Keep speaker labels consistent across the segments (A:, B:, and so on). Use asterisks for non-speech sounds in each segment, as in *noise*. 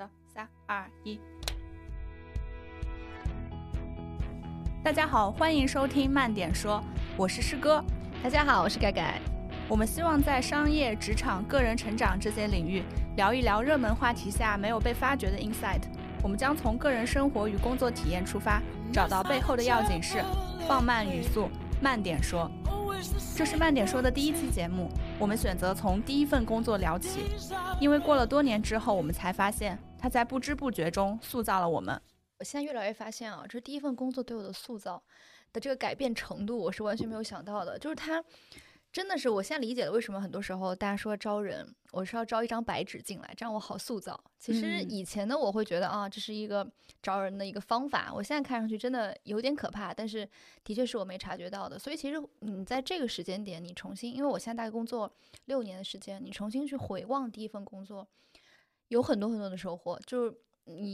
A: 的，三二一。大家好，欢迎收听慢点说，我是师哥。
B: 大家好，我是盖盖。
A: 我们希望在商业、职场、个人成长这些领域聊一聊热门话题下没有被发掘的 insight。我们将从个人生活与工作体验出发，找到背后的要紧事，放慢语速，慢点说。这是慢点说的第一期节目，我们选择从第一份工作聊起，因为过了多年之后，我们才发现它在不知不觉中塑造了我们。
B: 我现在越来越发现啊，这第一份工作对我的塑造的这个改变程度，我是完全没有想到的，就是它。真的是，我现在理解了为什么很多时候大家说招人，我是要招一张白纸进来，这样我好塑造。其实以前呢，我会觉得啊，这是一个招人的一个方法。我现在看上去真的有点可怕，但是的确是我没察觉到的。所以其实你在这个时间点，你重新，因为我现在大概工作六年的时间，你重新去回望第一份工作，有很多很多的收获，就是。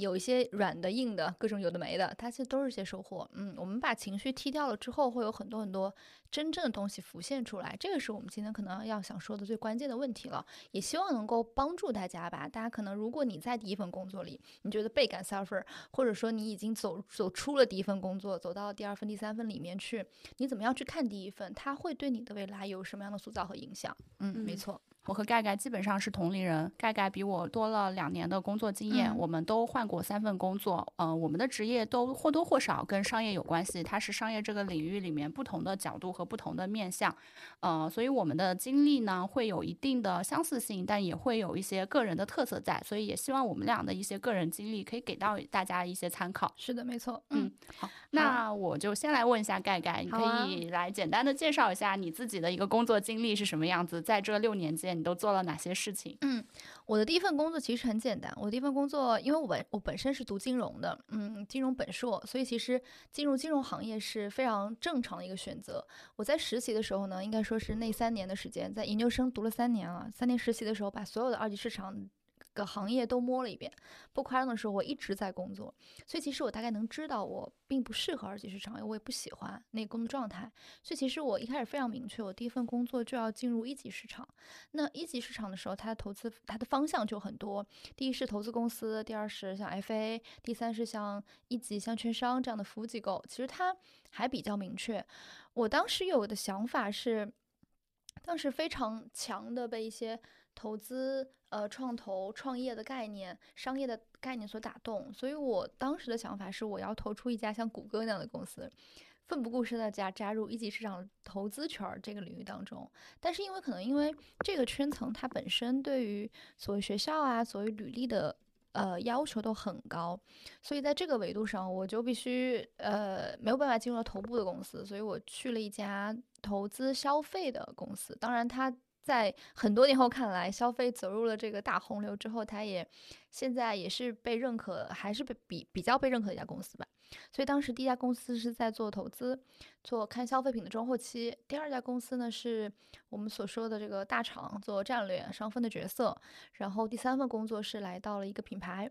B: 有一些软的、硬的，各种有的没的，它其实都是些收获。嗯，我们把情绪踢掉了之后，会有很多很多真正的东西浮现出来。这个是我们今天可能要想说的最关键的问题了。也希望能够帮助大家吧。大家可能，如果你在第一份工作里，你觉得倍感 suffer，或者说你已经走走出了第一份工作，走到第二份、第三份里面去，你怎么样去看第一份？它会对你的未来有什么样的塑造和影响？嗯，没错。
A: 我和盖盖基本上是同龄人，盖盖比我多了两年的工作经验，我们都换过三份工作，嗯，我们的职业都或多或少跟商业有关系，它是商业这个领域里面不同的角度和不同的面向，呃，所以我们的经历呢会有一定的相似性，但也会有一些个人的特色在，所以也希望我们俩的一些个人经历可以给到大家一些参考。
B: 是的，没错。
A: 嗯，好，那我就先来问一下盖盖，你可以来简单的介绍一下你自己的一个工作经历是什么样子，在这六年间。你都做了哪些事情？
B: 嗯，我的第一份工作其实很简单。我第一份工作，因为我本我本身是读金融的，嗯，金融本硕，所以其实进入金融行业是非常正常的一个选择。我在实习的时候呢，应该说是那三年的时间，在研究生读了三年啊，三年实习的时候，把所有的二级市场。个行业都摸了一遍，不夸张的说，我一直在工作，所以其实我大概能知道我并不适合二级市场，因为我也不喜欢那个工作状态。所以其实我一开始非常明确，我第一份工作就要进入一级市场。那一级市场的时候，它的投资它的方向就很多，第一是投资公司，第二是像 FA，第三是像一级像券商这样的服务机构。其实它还比较明确。我当时有的想法是。当时非常强的被一些投资、呃创投、创业的概念、商业的概念所打动，所以我当时的想法是，我要投出一家像谷歌那样的公司，奋不顾身的加加入一级市场投资圈这个领域当中。但是因为可能因为这个圈层它本身对于所谓学校啊、所谓履历的呃要求都很高，所以在这个维度上，我就必须呃没有办法进入到头部的公司，所以我去了一家。投资消费的公司，当然，它在很多年后看来，消费走入了这个大洪流之后，它也现在也是被认可，还是被比比较被认可的一家公司吧。所以当时第一家公司是在做投资，做看消费品的中后期；第二家公司呢，是我们所说的这个大厂做战略上分的角色。然后第三份工作是来到了一个品牌，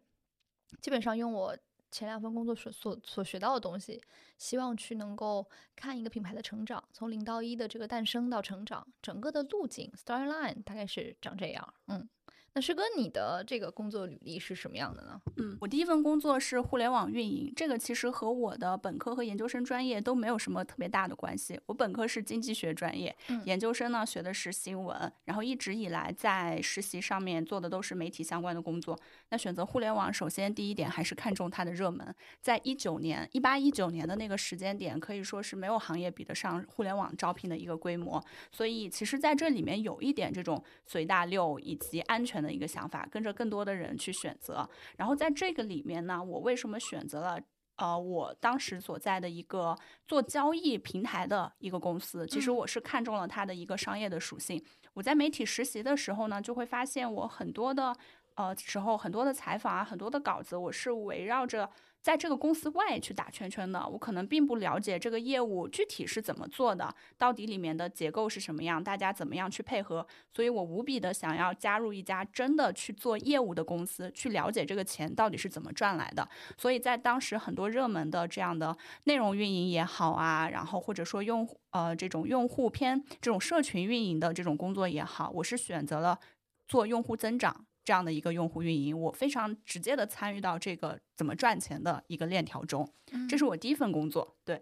B: 基本上用我。前两份工作所所所学到的东西，希望去能够看一个品牌的成长，从零到一的这个诞生到成长，整个的路径 storyline 大概是长这样，嗯。那师哥，你的这个工作履历是什么样的呢？
A: 嗯，我第一份工作是互联网运营，这个其实和我的本科和研究生专业都没有什么特别大的关系。我本科是经济学专业，研究生呢学的是新闻，然后一直以来在实习上面做的都是媒体相关的工作。那选择互联网，首先第一点还是看重它的热门，在一九年一八一九年的那个时间点，可以说是没有行业比得上互联网招聘的一个规模。所以其实在这里面有一点这种随大流以及安全。的一个想法，跟着更多的人去选择。然后在这个里面呢，我为什么选择了呃，我当时所在的一个做交易平台的一个公司？其实我是看中了它的一个商业的属性。我在媒体实习的时候呢，就会发现我很多的呃时候，很多的采访啊，很多的稿子，我是围绕着。在这个公司外去打圈圈的，我可能并不了解这个业务具体是怎么做的，到底里面的结构是什么样，大家怎么样去配合，所以我无比的想要加入一家真的去做业务的公司，去了解这个钱到底是怎么赚来的。所以在当时很多热门的这样的内容运营也好啊，然后或者说用呃这种用户偏这种社群运营的这种工作也好，我是选择了做用户增长。这样的一个用户运营，我非常直接的参与到这个怎么赚钱的一个链条中，这是我第一份工作。对，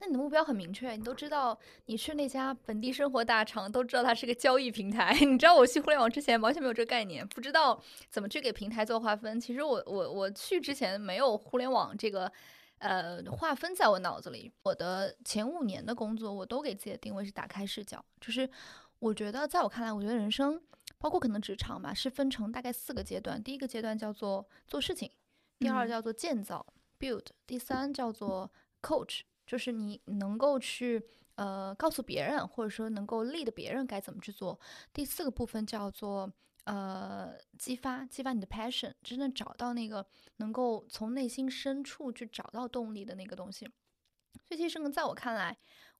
B: 那你的目标很明确，你都知道你去那家本地生活大厂，都知道它是个交易平台。*laughs* 你知道我去互联网之前完全没有这个概念，不知道怎么去给平台做划分。其实我我我去之前没有互联网这个。呃，划分在我脑子里，我的前五年的工作，我都给自己的定位是打开视角，就是我觉得，在我看来，我觉得人生，包括可能职场吧，是分成大概四个阶段。第一个阶段叫做做事情，第二叫做建造 （build），第三叫做 coach，就是你能够去呃告诉别人，或者说能够 lead 别人该怎么去做。第四个部分叫做。呃，激发激发你的 passion，真正找到那个能够从内心深处去找到动力的那个东西。所以其实呢，在我看来，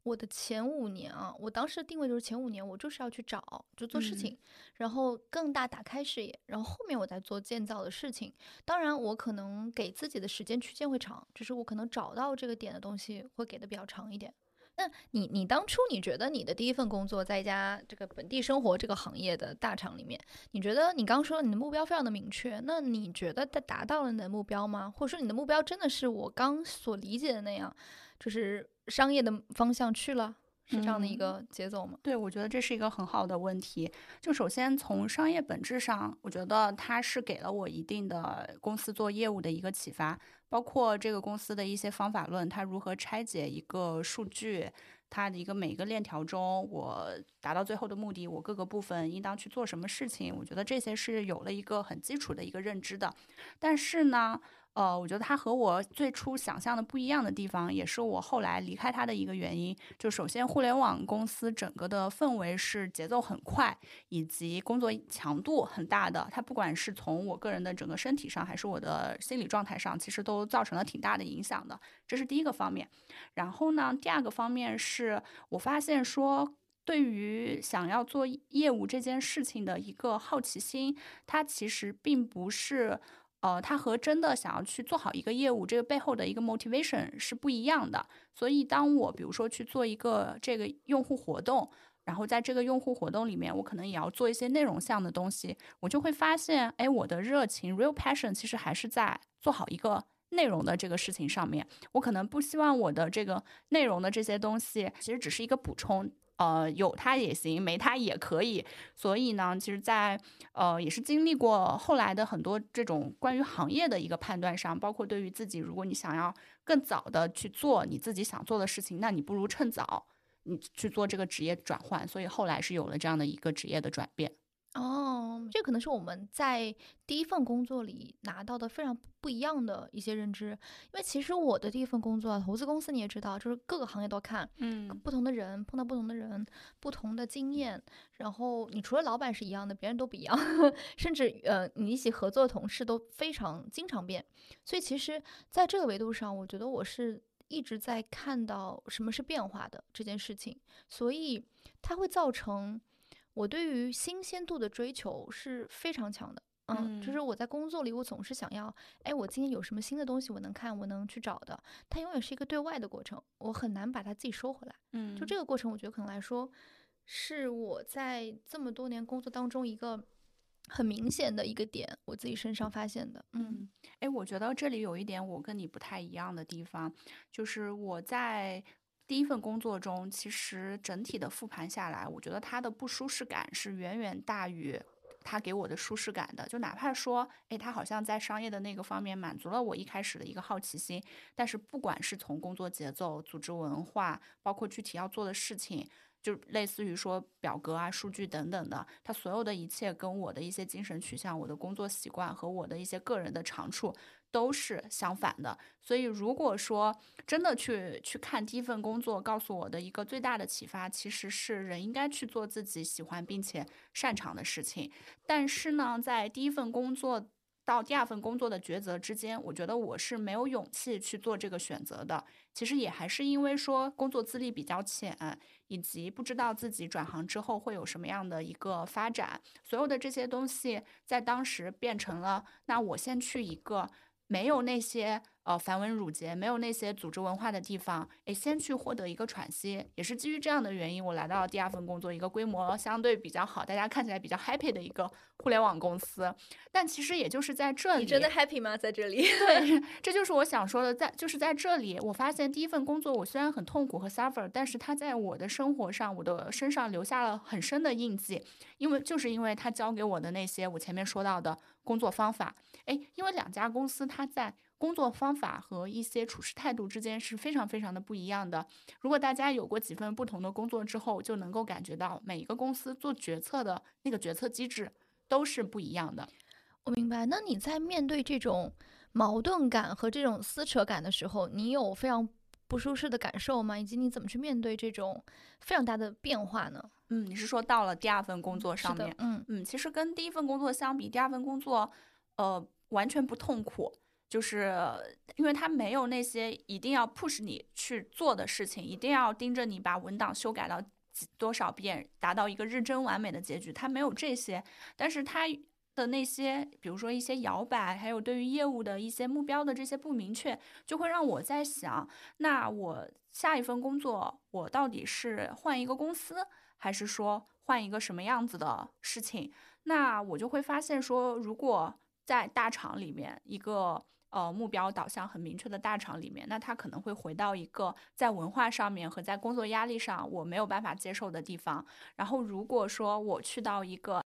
B: 我的前五年啊，我当时的定位就是前五年我就是要去找，就做事情，然后更大打开视野，然后后面我再做建造的事情。当然，我可能给自己的时间区间会长，就是我可能找到这个点的东西会给的比较长一点。那你你当初你觉得你的第一份工作在一家这个本地生活这个行业的大厂里面，你觉得你刚说你的目标非常的明确，那你觉得它达到了你的目标吗？或者说你的目标真的是我刚所理解的那样，就是商业的方向去了，是这样的一个节奏吗？
A: 对，我觉得这是一个很好的问题。就首先从商业本质上，我觉得它是给了我一定的公司做业务的一个启发。包括这个公司的一些方法论，它如何拆解一个数据，它的一个每一个链条中，我达到最后的目的，我各个部分应当去做什么事情，我觉得这些是有了一个很基础的一个认知的。但是呢。呃，我觉得它和我最初想象的不一样的地方，也是我后来离开它的一个原因。就首先，互联网公司整个的氛围是节奏很快，以及工作强度很大的。它不管是从我个人的整个身体上，还是我的心理状态上，其实都造成了挺大的影响的。这是第一个方面。然后呢，第二个方面是我发现说，对于想要做业务这件事情的一个好奇心，它其实并不是。呃，它和真的想要去做好一个业务，这个背后的一个 motivation 是不一样的。所以，当我比如说去做一个这个用户活动，然后在这个用户活动里面，我可能也要做一些内容项的东西，我就会发现，哎，我的热情 real passion 其实还是在做好一个内容的这个事情上面。我可能不希望我的这个内容的这些东西，其实只是一个补充。呃，有它也行，没它也可以。所以呢，其实，在呃，也是经历过后来的很多这种关于行业的一个判断上，包括对于自己，如果你想要更早的去做你自己想做的事情，那你不如趁早你去做这个职业转换。所以后来是有了这样的一个职业的转变。
B: 哦，这可能是我们在第一份工作里拿到的非常不一样的一些认知。因为其实我的第一份工作，投资公司你也知道，就是各个行业都看，
A: 嗯，
B: 不同的人碰到不同的人，不同的经验，然后你除了老板是一样的，别人都不一样，*laughs* 甚至呃，你一起合作的同事都非常经常变。所以其实在这个维度上，我觉得我是一直在看到什么是变化的这件事情，所以它会造成。我对于新鲜度的追求是非常强的，嗯，就是我在工作里，我总是想要，哎，我今天有什么新的东西我能看，我能去找的，它永远是一个对外的过程，我很难把它自己收回来，
A: 嗯，
B: 就这个过程，我觉得可能来说，是我在这么多年工作当中一个很明显的一个点，我自己身上发现的，
A: 嗯，哎，我觉得这里有一点我跟你不太一样的地方，就是我在。第一份工作中，其实整体的复盘下来，我觉得他的不舒适感是远远大于他给我的舒适感的。就哪怕说，哎，他好像在商业的那个方面满足了我一开始的一个好奇心，但是不管是从工作节奏、组织文化，包括具体要做的事情，就类似于说表格啊、数据等等的，它所有的一切跟我的一些精神取向、我的工作习惯和我的一些个人的长处。都是相反的，所以如果说真的去去看第一份工作，告诉我的一个最大的启发，其实是人应该去做自己喜欢并且擅长的事情。但是呢，在第一份工作到第二份工作的抉择之间，我觉得我是没有勇气去做这个选择的。其实也还是因为说工作资历比较浅，以及不知道自己转行之后会有什么样的一个发展，所有的这些东西在当时变成了，那我先去一个。没有那些呃繁文缛节，没有那些组织文化的地方，哎，先去获得一个喘息。也是基于这样的原因，我来到了第二份工作，一个规模相对比较好，大家看起来比较 happy 的一个互联网公司。但其实也就是在这里，
B: 你真的 happy 吗？在这里？
A: 对，*laughs* 这就是我想说的，在就是在这里，我发现第一份工作我虽然很痛苦和 suffer，但是它在我的生活上，我的身上留下了很深的印记，因为就是因为他教给我的那些我前面说到的工作方法。哎，因为两家公司它在。工作方法和一些处事态度之间是非常非常的不一样的。如果大家有过几份不同的工作之后，就能够感觉到每一个公司做决策的那个决策机制都是不一样的。
B: 我明白。那你在面对这种矛盾感和这种撕扯感的时候，你有非常不舒适的感受吗？以及你怎么去面对这种非常大的变化呢？
A: 嗯，你是说到了第二份工作上面？
B: 嗯
A: 嗯，其实跟第一份工作相比，第二份工作呃完全不痛苦。就是因为他没有那些一定要 push 你去做的事情，一定要盯着你把文档修改到几多少遍，达到一个日臻完美的结局。他没有这些，但是他的那些，比如说一些摇摆，还有对于业务的一些目标的这些不明确，就会让我在想，那我下一份工作，我到底是换一个公司，还是说换一个什么样子的事情？那我就会发现说，如果在大厂里面一个。呃，目标导向很明确的大厂里面，那他可能会回到一个在文化上面和在工作压力上我没有办法接受的地方。然后，如果说我去到一个。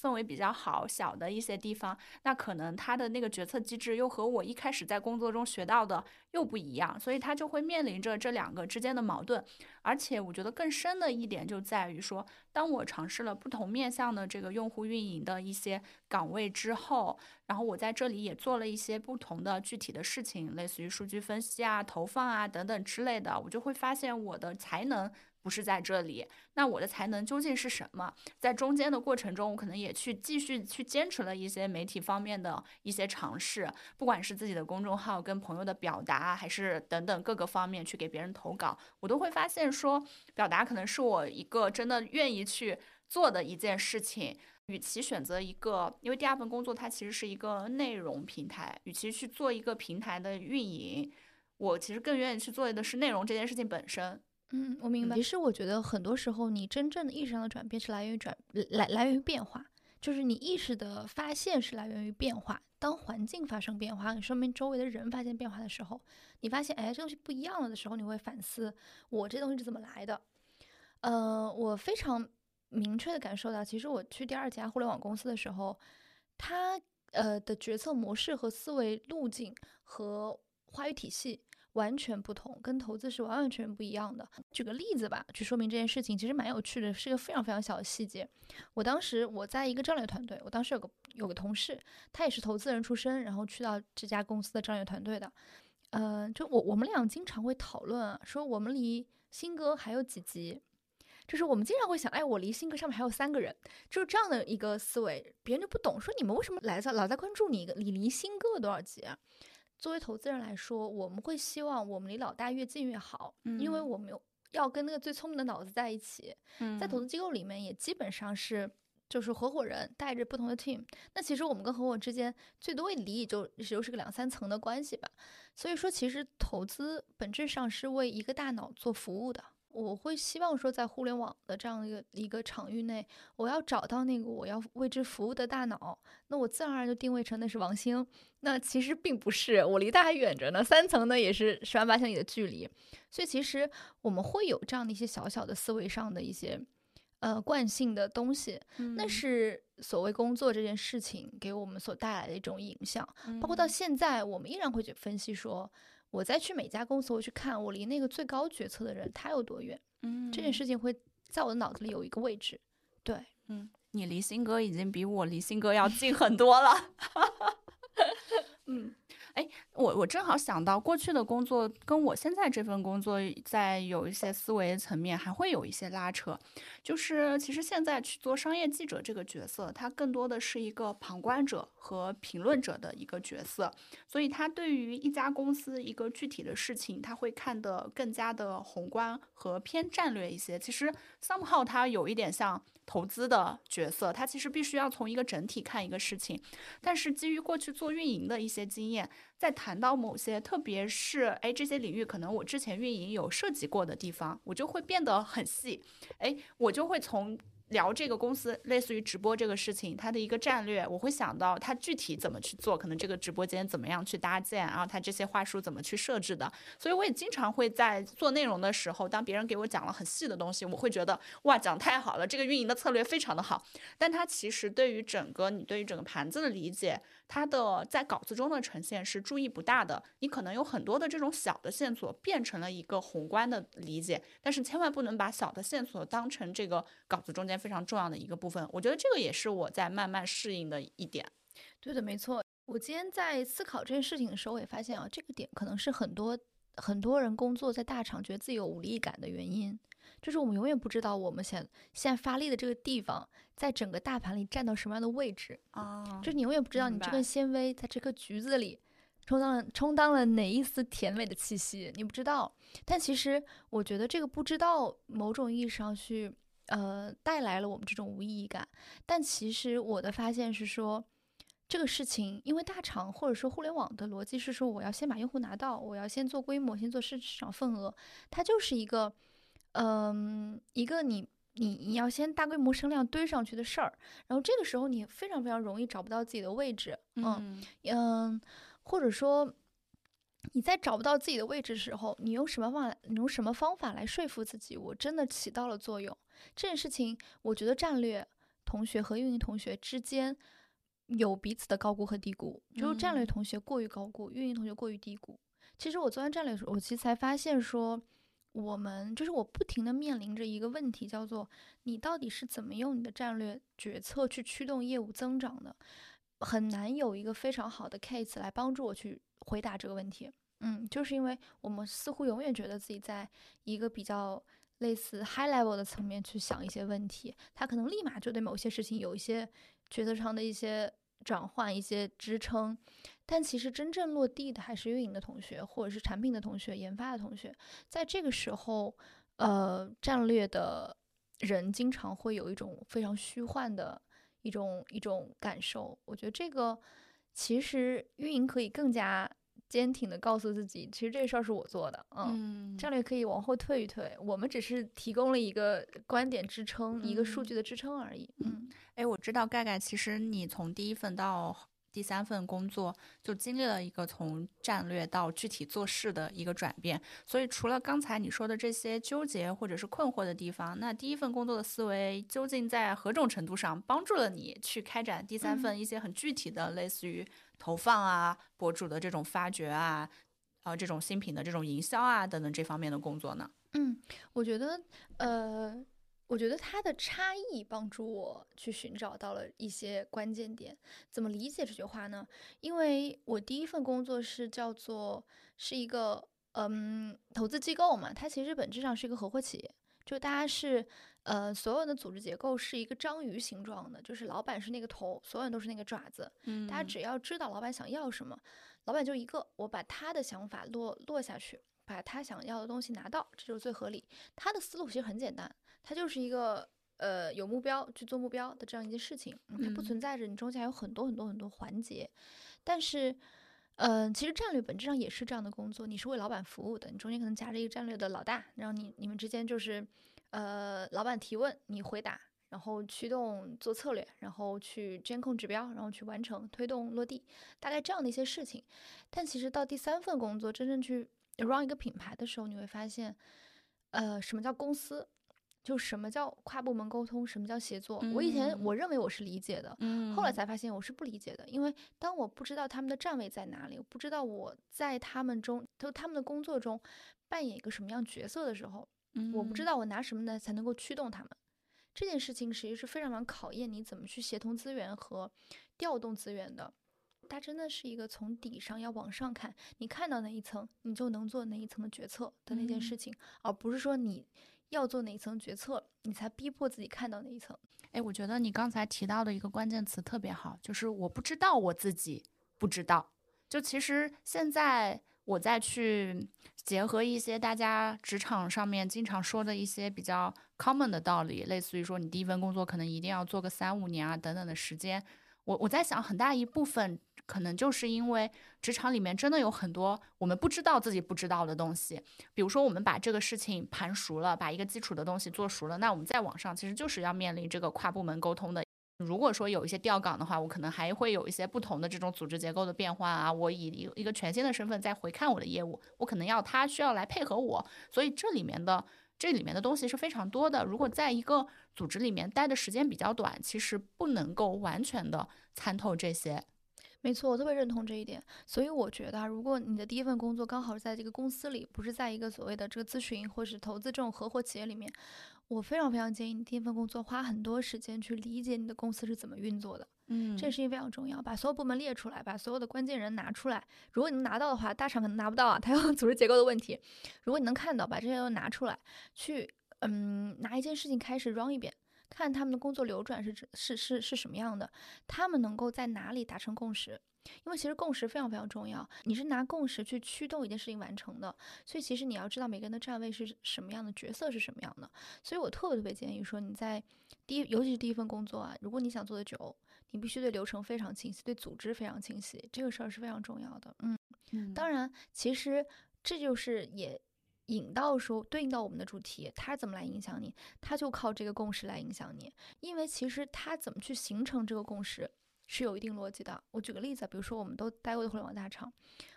A: 氛围比较好，小的一些地方，那可能他的那个决策机制又和我一开始在工作中学到的又不一样，所以他就会面临着这两个之间的矛盾。而且我觉得更深的一点就在于说，当我尝试了不同面向的这个用户运营的一些岗位之后，然后我在这里也做了一些不同的具体的事情，类似于数据分析啊、投放啊等等之类的，我就会发现我的才能。不是在这里，那我的才能究竟是什么？在中间的过程中，我可能也去继续去坚持了一些媒体方面的一些尝试，不管是自己的公众号、跟朋友的表达，还是等等各个方面去给别人投稿，我都会发现说，表达可能是我一个真的愿意去做的一件事情。与其选择一个，因为第二份工作它其实是一个内容平台，与其去做一个平台的运营，我其实更愿意去做的是内容这件事情本身。
B: 嗯，我明白。其实我觉得很多时候，你真正的意识上的转变是来源于转来来源于变化，就是你意识的发现是来源于变化。当环境发生变化，你身边周围的人发现变化的时候，你发现哎，这东西不一样了的时候，你会反思我这东西是怎么来的。呃，我非常明确的感受到，其实我去第二家互联网公司的时候，它呃的决策模式和思维路径和话语体系。完全不同，跟投资是完完全全不一样的。举个例子吧，去说明这件事情，其实蛮有趣的，是一个非常非常小的细节。我当时我在一个战略团队，我当时有个有个同事，他也是投资人出身，然后去到这家公司的战略团队的。呃，就我我们俩经常会讨论啊，说我们离新哥还有几级，就是我们经常会想，哎，我离新哥上面还有三个人，就是这样的一个思维，别人就不懂，说你们为什么来在老在关注你你离新哥有多少级啊？作为投资人来说，我们会希望我们离老大越近越好，因为我们要跟那个最聪明的脑子在一起。在投资机构里面，也基本上是就是合伙人带着不同的 team。那其实我们跟合伙之间最多离也就就是个两三层的关系吧。所以说，其实投资本质上是为一个大脑做服务的。我会希望说，在互联网的这样一个一个场域内，我要找到那个我要为之服务的大脑，那我自然而然就定位成那是王兴。那其实并不是，我离他还远着呢，三层呢也是十万八千里的距离。所以其实我们会有这样的一些小小的思维上的一些呃惯性的东西，那是所谓工作这件事情给我们所带来的一种影响。包括到现在，我们依然会去分析说。我再去每家公司，我去看我离那个最高决策的人他有多远，
A: 嗯，
B: 这件事情会在我的脑子里有一个位置。对，
A: 嗯，你离新哥已经比我离新哥要近很多了，*laughs* 嗯。哎，我我正好想到过去的工作跟我现在这份工作在有一些思维层面还会有一些拉扯，就是其实现在去做商业记者这个角色，他更多的是一个旁观者和评论者的一个角色，所以他对于一家公司一个具体的事情，他会看得更加的宏观和偏战略一些。其实 somehow 他有一点像。投资的角色，他其实必须要从一个整体看一个事情。但是基于过去做运营的一些经验，在谈到某些，特别是哎这些领域可能我之前运营有涉及过的地方，我就会变得很细，哎，我就会从。聊这个公司类似于直播这个事情，它的一个战略，我会想到它具体怎么去做，可能这个直播间怎么样去搭建，然后它这些话术怎么去设置的。所以我也经常会在做内容的时候，当别人给我讲了很细的东西，我会觉得哇，讲太好了，这个运营的策略非常的好。但它其实对于整个你对于整个盘子的理解。它的在稿子中的呈现是注意不大的，你可能有很多的这种小的线索变成了一个宏观的理解，但是千万不能把小的线索当成这个稿子中间非常重要的一个部分。我觉得这个也是我在慢慢适应的一点。
B: 对的，没错。我今天在思考这件事情的时候，我也发现啊，这个点可能是很多很多人工作在大厂觉得自己有无力感的原因。就是我们永远不知道我们现现在发力的这个地方，在整个大盘里占到什么样的位置
A: 啊？
B: 就是你永远不知道你这根纤维在这颗橘子里充当了充当了哪一丝甜美的气息，你不知道。但其实我觉得这个不知道，某种意义上去呃带来了我们这种无意义感。但其实我的发现是说，这个事情因为大厂或者说互联网的逻辑是说，我要先把用户拿到，我要先做规模，先做市市场份额，它就是一个。嗯，一个你你你要先大规模声量堆上去的事儿，然后这个时候你非常非常容易找不到自己的位置，嗯嗯，或者说你在找不到自己的位置的时候，你用什么方法？你用什么方法来说服自己，我真的起到了作用？这件事情，我觉得战略同学和运营同学之间有彼此的高估和低估，就是战略同学过于高估，运营同学过于低估。其实我做完战略的时候，我其实才发现说。我们就是我不停的面临着一个问题，叫做你到底是怎么用你的战略决策去驱动业务增长的？很难有一个非常好的 case 来帮助我去回答这个问题。嗯，就是因为我们似乎永远觉得自己在一个比较类似 high level 的层面去想一些问题，他可能立马就对某些事情有一些决策上的一些转换、一些支撑。但其实真正落地的还是运营的同学，或者是产品的同学、研发的同学。在这个时候，呃，战略的人经常会有一种非常虚幻的一种一种感受。我觉得这个其实运营可以更加坚挺的告诉自己，其实这事儿是我做的，嗯，战略可以往后退一退，我们只是提供了一个观点支撑，一个数据的支撑而已。嗯，
A: 哎，我知道盖盖，其实你从第一份到第三份工作就经历了一个从战略到具体做事的一个转变，所以除了刚才你说的这些纠结或者是困惑的地方，那第一份工作的思维究竟在何种程度上帮助了你去开展第三份一些很具体的类似于投放啊、博主的这种发掘啊、啊这种新品的这种营销啊等等这方面的工作呢？
B: 嗯，我觉得呃。我觉得它的差异帮助我去寻找到了一些关键点。怎么理解这句话呢？因为我第一份工作是叫做是一个嗯投资机构嘛，它其实本质上是一个合伙企业，就大家是呃所有的组织结构是一个章鱼形状的，就是老板是那个头，所有人都是那个爪子。嗯，大家只要知道老板想要什么，老板就一个，我把他的想法落落下去，把他想要的东西拿到，这就是最合理。他的思路其实很简单。他就是一个呃有目标去做目标的这样一件事情，它不存在着你中间有很多很多很多环节，但是，嗯，其实战略本质上也是这样的工作，你是为老板服务的，你中间可能夹着一个战略的老大，然后你你们之间就是，呃，老板提问你回答，然后驱动做策略，然后去监控指标，然后去完成推动落地，大概这样的一些事情。但其实到第三份工作真正去 run 一个品牌的时候，你会发现，呃，什么叫公司？就什么叫跨部门沟通，什么叫协作？我以前我认为我是理解的，后来才发现我是不理解的。因为当我不知道他们的站位在哪里，我不知道我在他们中，就他们的工作中扮演一个什么样角色的时候，我不知道我拿什么呢才能够驱动他们。这件事情实际是非常非常考验你怎么去协同资源和调动资源的。它真的是一个从底上要往上看，你看到哪一层，你就能做哪一层的决策的那件事情，而不是说你。要做哪一层决策，你才逼迫自己看到哪一层？
A: 哎，我觉得你刚才提到的一个关键词特别好，就是我不知道我自己不知道。就其实现在我再去结合一些大家职场上面经常说的一些比较 common 的道理，类似于说你第一份工作可能一定要做个三五年啊等等的时间。我我在想，很大一部分可能就是因为职场里面真的有很多我们不知道自己不知道的东西。比如说，我们把这个事情盘熟了，把一个基础的东西做熟了，那我们在网上其实就是要面临这个跨部门沟通的。如果说有一些调岗的话，我可能还会有一些不同的这种组织结构的变化啊。我以一一个全新的身份再回看我的业务，我可能要他需要来配合我，所以这里面的。这里面的东西是非常多的。如果在一个组织里面待的时间比较短，其实不能够完全的参透这些。
B: 没错，我特别认同这一点。所以我觉得，如果你的第一份工作刚好是在这个公司里，不是在一个所谓的这个咨询或是投资这种合伙企业里面，我非常非常建议你第一份工作花很多时间去理解你的公司是怎么运作的。
A: 嗯，
B: 这件事情非常重要，把所有部门列出来，把所有的关键人拿出来。如果你能拿到的话，大厂可能拿不到啊，它有 *laughs* 组织结构的问题。如果你能看到，把这些都拿出来，去嗯拿一件事情开始 run 一遍。看他们的工作流转是是是是什么样的，他们能够在哪里达成共识？因为其实共识非常非常重要，你是拿共识去驱动一件事情完成的，所以其实你要知道每个人的站位是什么样的，角色是什么样的。所以我特别特别建议说，你在第一，尤其是第一份工作啊，如果你想做的久，你必须对流程非常清晰，对组织非常清晰，这个事儿是非常重要的。嗯，当然，其实这就是也。引到说对应到我们的主题，它怎么来影响你？它就靠这个共识来影响你。因为其实它怎么去形成这个共识是有一定逻辑的。我举个例子，比如说我们都待过的互联网大厂，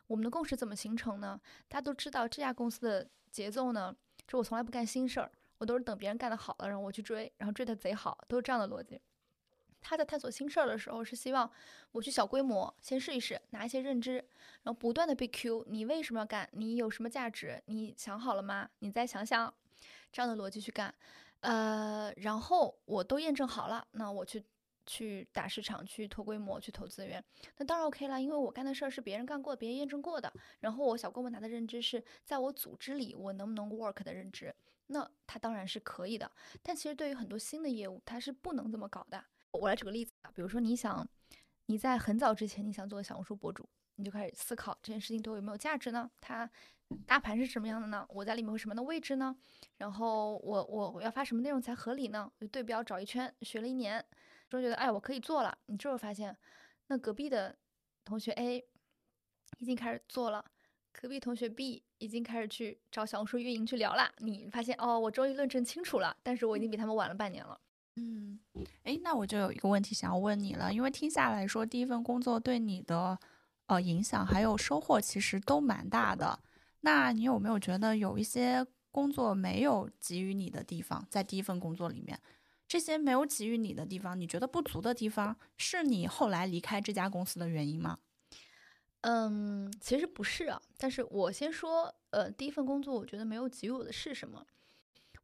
B: 我们的共识怎么形成呢？大家都知道这家公司的节奏呢，就我从来不干新事儿，我都是等别人干得好了，然后我去追，然后追得贼好，都是这样的逻辑。他在探索新事儿的时候，是希望我去小规模先试一试，拿一些认知，然后不断的被 Q，你为什么要干？你有什么价值？你想好了吗？你再想想，这样的逻辑去干，呃，然后我都验证好了，那我去去打市场，去拖规模，去投资源，那当然 OK 了，因为我干的事儿是别人干过、别人验证过的，然后我小规模拿的认知是在我组织里我能不能 work 的认知，那它当然是可以的。但其实对于很多新的业务，它是不能这么搞的。我来举个例子啊，比如说你想你在很早之前你想做小红书博主，你就开始思考这件事情对我有没有价值呢？它大盘是什么样的呢？我在里面会什么样的位置呢？然后我我我要发什么内容才合理呢？就对标找一圈，学了一年，终于觉得哎我可以做了。你这会儿发现，那隔壁的同学 A 已经开始做了，隔壁同学 B 已经开始去找小红书运营去聊了。你发现哦，我终于论证清楚了，但是我已经比他们晚了半年了。
A: 嗯，哎，那我就有一个问题想要问你了，因为听下来说，第一份工作对你的呃影响还有收获其实都蛮大的。那你有没有觉得有一些工作没有给予你的地方，在第一份工作里面，这些没有给予你的地方，你觉得不足的地方，是你后来离开这家公司的原因吗？
B: 嗯，其实不是啊，但是我先说，呃，第一份工作我觉得没有给予我的是什么？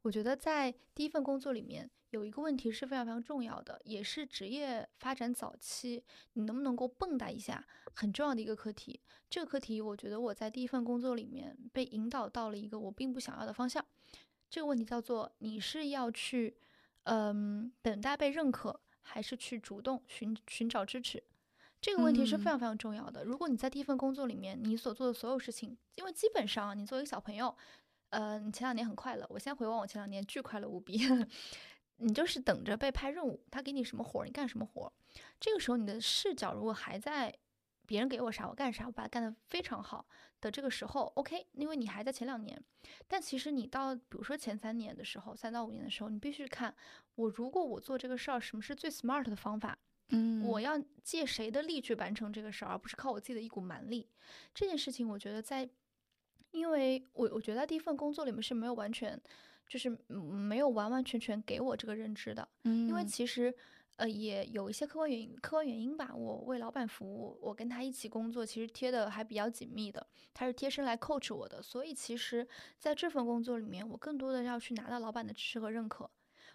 B: 我觉得在第一份工作里面。有一个问题是非常非常重要的，也是职业发展早期你能不能够蹦跶一下很重要的一个课题。这个课题，我觉得我在第一份工作里面被引导到了一个我并不想要的方向。这个问题叫做：你是要去，嗯，等待被认可，还是去主动寻寻找支持？这个问题是非常非常重要的。如果你在第一份工作里面，你所做的所有事情，因为基本上你作为一个小朋友，呃，你前两年很快乐，我现在回望我前两年巨快乐无比。你就是等着被派任务，他给你什么活儿，你干什么活儿。这个时候你的视角如果还在别人给我啥我干啥，我把它干得非常好的这个时候，OK，因为你还在前两年。但其实你到比如说前三年的时候，三到五年的时候，你必须看我如果我做这个事儿，什么是最 smart 的方法？
A: 嗯，
B: 我要借谁的力去完成这个事儿，而不是靠我自己的一股蛮力。这件事情我觉得在，因为我我觉得第一份工作里面是没有完全。就是没有完完全全给我这个认知的，
A: 嗯，
B: 因为其实，呃，也有一些客观原因，客观原因吧。我为老板服务，我跟他一起工作，其实贴的还比较紧密的，他是贴身来 coach 我的，所以其实在这份工作里面，我更多的要去拿到老板的支持和认可，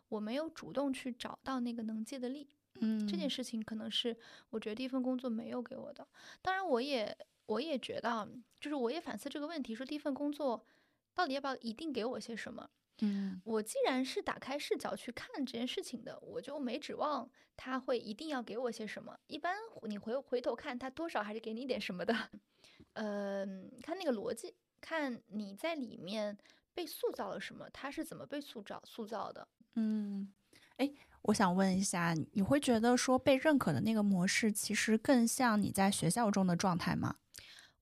B: 我没有主动去找到那个能借的力，
A: 嗯，
B: 这件事情可能是我觉得第一份工作没有给我的。当然，我也我也觉得，就是我也反思这个问题，说第一份工作到底要不要一定给我些什么。
A: 嗯，
B: 我既然是打开视角去看这件事情的，我就没指望他会一定要给我些什么。一般你回回头看他多少还是给你点什么的。*laughs* 呃，看那个逻辑，看你在里面被塑造了什么，他是怎么被塑造塑造的。
A: 嗯，哎，我想问一下，你会觉得说被认可的那个模式，其实更像你在学校中的状态吗？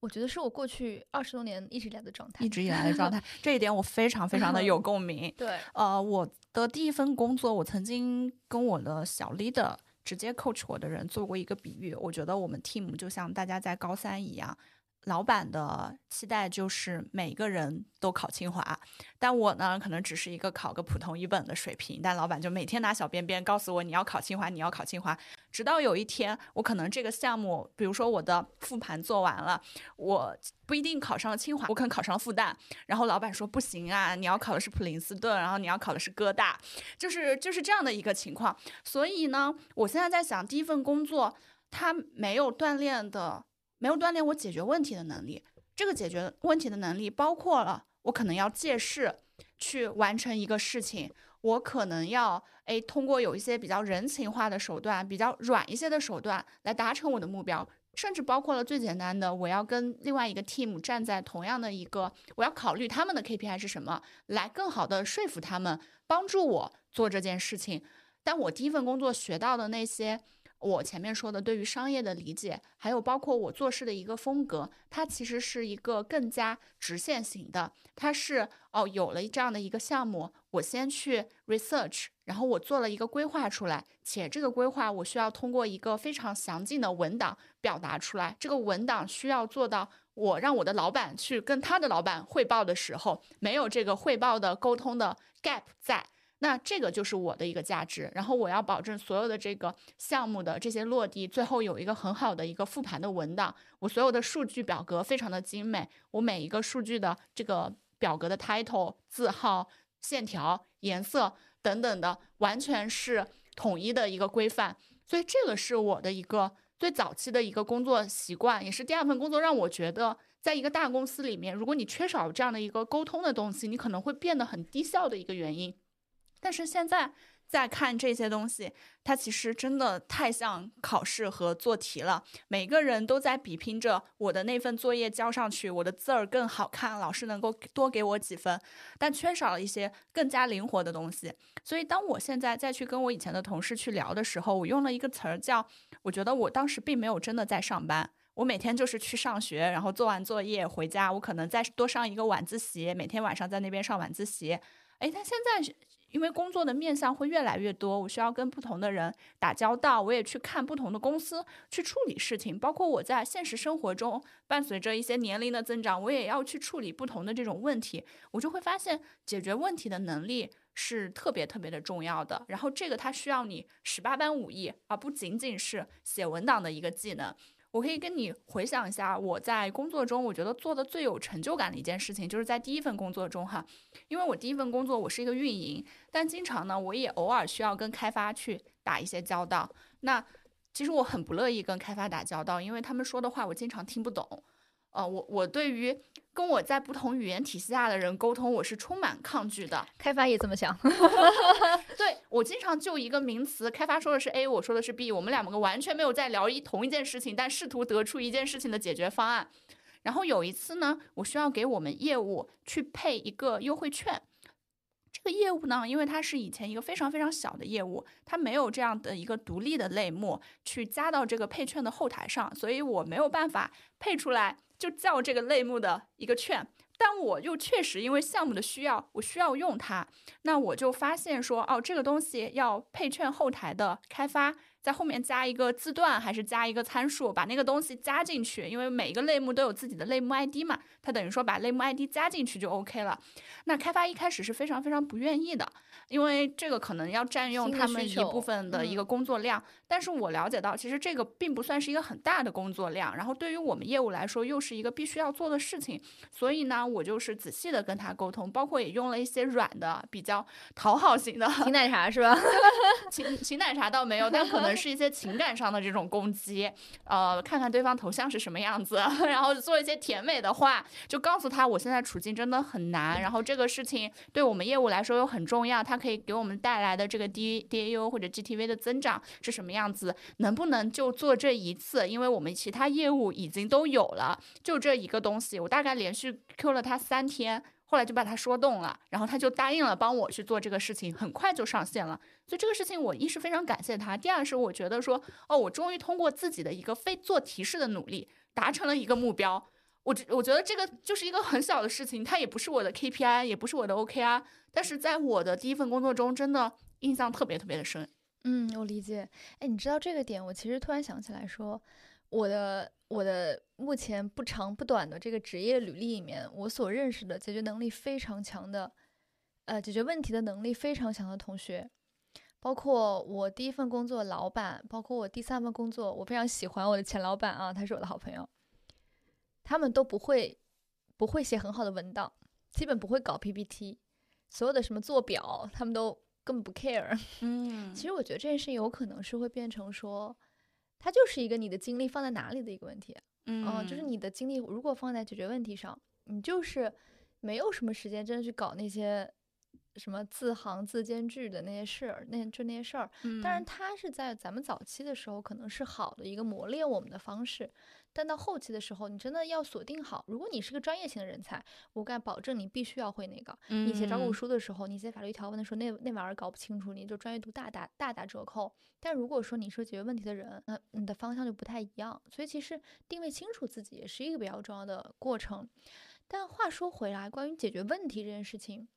B: 我觉得是我过去二十多年一直以来的状态，
A: 一直以来的状态。*laughs* 这一点我非常非常的有共鸣。*laughs*
B: 对，
A: 呃，我的第一份工作，我曾经跟我的小 leader 直接 coach 我的人做过一个比喻，我觉得我们 team 就像大家在高三一样。老板的期待就是每个人都考清华，但我呢，可能只是一个考个普通一本的水平。但老板就每天拿小鞭鞭告诉我，你要考清华，你要考清华。直到有一天，我可能这个项目，比如说我的复盘做完了，我不一定考上了清华，我可能考上了复旦。然后老板说不行啊，你要考的是普林斯顿，然后你要考的是哥大，就是就是这样的一个情况。所以呢，我现在在想，第一份工作它没有锻炼的。没有锻炼我解决问题的能力，这个解决问题的能力包括了我可能要借势去完成一个事情，我可能要诶通过有一些比较人情化的手段，比较软一些的手段来达成我的目标，甚至包括了最简单的，我要跟另外一个 team 站在同样的一个，我要考虑他们的 KPI 是什么，来更好的说服他们，帮助我做这件事情。但我第一份工作学到的那些。我前面说的对于商业的理解，还有包括我做事的一个风格，它其实是一个更加直线型的。它是哦，有了这样的一个项目，我先去 research，然后我做了一个规划出来，且这个规划我需要通过一个非常详尽的文档表达出来。这个文档需要做到我让我的老板去跟他的老板汇报的时候，没有这个汇报的沟通的 gap 在。那这个就是我的一个价值，然后我要保证所有的这个项目的这些落地，最后有一个很好的一个复盘的文档。我所有的数据表格非常的精美，我每一个数据的这个表格的 title、字号、线条、颜色等等的，完全是统一的一个规范。所以这个是我的一个最早期的一个工作习惯，也是第二份工作让我觉得，在一个大公司里面，如果你缺少这样的一个沟通的东西，你可能会变得很低效的一个原因。但是现在再看这些东西，它其实真的太像考试和做题了。每个人都在比拼着我的那份作业交上去，我的字儿更好看，老师能够多给我几分。但缺少了一些更加灵活的东西。所以当我现在再去跟我以前的同事去聊的时候，我用了一个词儿叫：我觉得我当时并没有真的在上班，我每天就是去上学，然后做完作业回家，我可能再多上一个晚自习，每天晚上在那边上晚自习。诶，他现在。因为工作的面向会越来越多，我需要跟不同的人打交道，我也去看不同的公司去处理事情，包括我在现实生活中，伴随着一些年龄的增长，我也要去处理不同的这种问题，我就会发现解决问题的能力是特别特别的重要的。然后这个它需要你十八般武艺，而不仅仅是写文档的一个技能。我可以跟你回想一下，我在工作中我觉得做的最有成就感的一件事情，就是在第一份工作中哈，因为我第一份工作我是一个运营，但经常呢我也偶尔需要跟开发去打一些交道。那其实我很不乐意跟开发打交道，因为他们说的话我经常听不懂。呃，我我对于跟我在不同语言体系下的人沟通，我是充满抗拒的。
B: 开发也这么想。*laughs* *laughs*
A: 对我经常就一个名词，开发说的是 A，我说的是 B，我们两个完全没有在聊一同一件事情，但试图得出一件事情的解决方案。然后有一次呢，我需要给我们业务去配一个优惠券。这个业务呢，因为它是以前一个非常非常小的业务，它没有这样的一个独立的类目去加到这个配券的后台上，所以我没有办法配出来就叫这个类目的一个券。但我又确实因为项目的需要，我需要用它，那我就发现说，哦，这个东西要配券后台的开发。在后面加一个字段，还是加一个参数，把那个东西加进去，因为每一个类目都有自己的类目 ID 嘛，它等于说把类目 ID 加进去就 OK 了。那开发一开始是非常非常不愿意的，因为这个可能要占用他们一部分的一个工作量。但是我了解到，其实这个并不算是一个很大的工作量，然后对于我们业务来说，又是一个必须要做的事情。所以呢，我就是仔细的跟他沟通，包括也用了一些软的、比较讨好型的，
B: 请奶茶是吧？*laughs*
A: 请请奶茶倒没有，但可能。是一些情感上的这种攻击，呃，看看对方头像是什么样子，*laughs* 然后做一些甜美的话，就告诉他我现在处境真的很难，然后这个事情对我们业务来说又很重要，它可以给我们带来的这个 D D A U 或者 G T V 的增长是什么样子，能不能就做这一次？因为我们其他业务已经都有了，就这一个东西，我大概连续 Q 了他三天。后来就把他说动了，然后他就答应了帮我去做这个事情，很快就上线了。所以这个事情我一是非常感谢他，第二是我觉得说，哦，我终于通过自己的一个非做提示的努力，达成了一个目标。我我觉得这个就是一个很小的事情，它也不是我的 KPI，也不是我的 OKR，但是在我的第一份工作中，真的印象特别特别的深。
B: 嗯，我理解。哎，你知道这个点，我其实突然想起来说，我的。我的目前不长不短的这个职业履历里面，我所认识的解决能力非常强的，呃，解决问题的能力非常强的同学，包括我第一份工作老板，包括我第三份工作，我非常喜欢我的前老板啊，他是我的好朋友，他们都不会不会写很好的文档，基本不会搞 PPT，所有的什么做表，他们都根本不 care。
A: 嗯，
B: 其实我觉得这件事有可能是会变成说。它就是一个你的精力放在哪里的一个问题，
A: 嗯，
B: 就是你的精力如果放在解决问题上，你就是没有什么时间真的去搞那些什么字行字间距的那些事儿，那就那些事儿。当然，它是在咱们早期的时候可能是好的一个磨练我们的方式。但到后期的时候，你真的要锁定好。如果你是个专业型的人才，我敢保证你必须要会那个。你写招股书的时候，你写法律条文的时候，那那玩意儿搞不清楚，你就专业度大打大打折扣。但如果说你是解决问题的人，那你的方向就不太一样。所以其实定位清楚自己也是一个比较重要的过程。但话说回来，关于解决问题这件事情，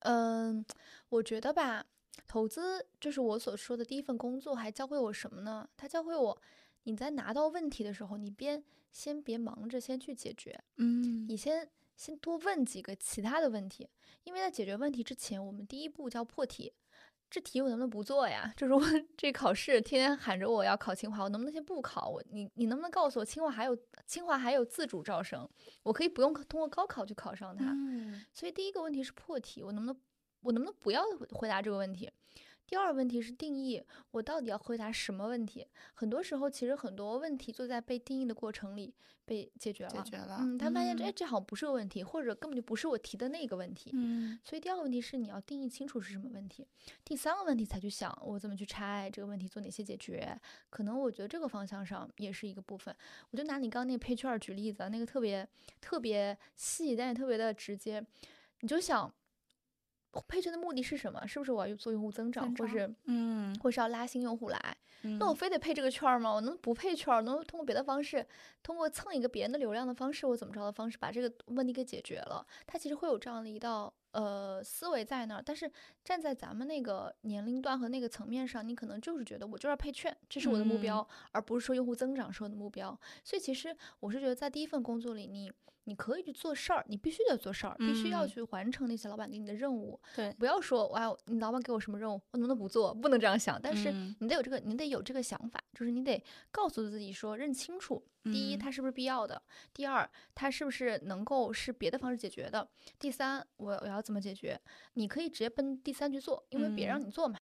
B: 嗯，我觉得吧，投资就是我所说的第一份工作，还教会我什么呢？它教会我。你在拿到问题的时候，你边先别忙着先去解决，
A: 嗯，
B: 你先先多问几个其他的问题，因为在解决问题之前，我们第一步叫破题。这题我能不能不做呀？*laughs* 就是我这考试天天喊着我要考清华，我能不能先不考？我你你能不能告诉我清华还有清华还有自主招生，我可以不用通过高考去考上它？
A: 嗯，
B: 所以第一个问题是破题，我能不能我能不能不要回答这个问题？第二个问题是定义，我到底要回答什么问题？很多时候，其实很多问题就在被定义的过程里被解决了。
A: 解决了，
B: 嗯，他发现这这好像不是个问题，或者根本就不是我提的那个问题。
A: 嗯，
B: 所以第二个问题是你要定义清楚是什么问题。第三个问题才去想我怎么去拆这个问题，做哪些解决。可能我觉得这个方向上也是一个部分。我就拿你刚那个配券举例子，那个特别特别细，但也特别的直接。你就想。配券的目的是什么？是不是我要做用户增长，或是
A: 嗯，
B: 或是要拉新用户来？那我非得配这个券吗？我能不配券？能通过别的方式，通过蹭一个别人的流量的方式，我怎么着的方式把这个问题给解决了？它其实会有这样的一道呃思维在那儿。但是站在咱们那个年龄段和那个层面上，你可能就是觉得我就要配券，这是我的目标，而不是说用户增长是我的目标。所以其实我是觉得在第一份工作里，你。你可以去做事儿，你必须得做事儿，必须要去完成那些老板给你的任务。
A: 对，
B: 不要说哇，你老板给我什么任务，我能不能不做？不能这样想。但是你得有这个，你得有这个想法，就是你得告诉自己说，认清楚：第一，它是不是必要的；第二，它是不是能够是别的方式解决的；第三，我我要怎么解决？你可以直接奔第三去做，因为别让你做嘛。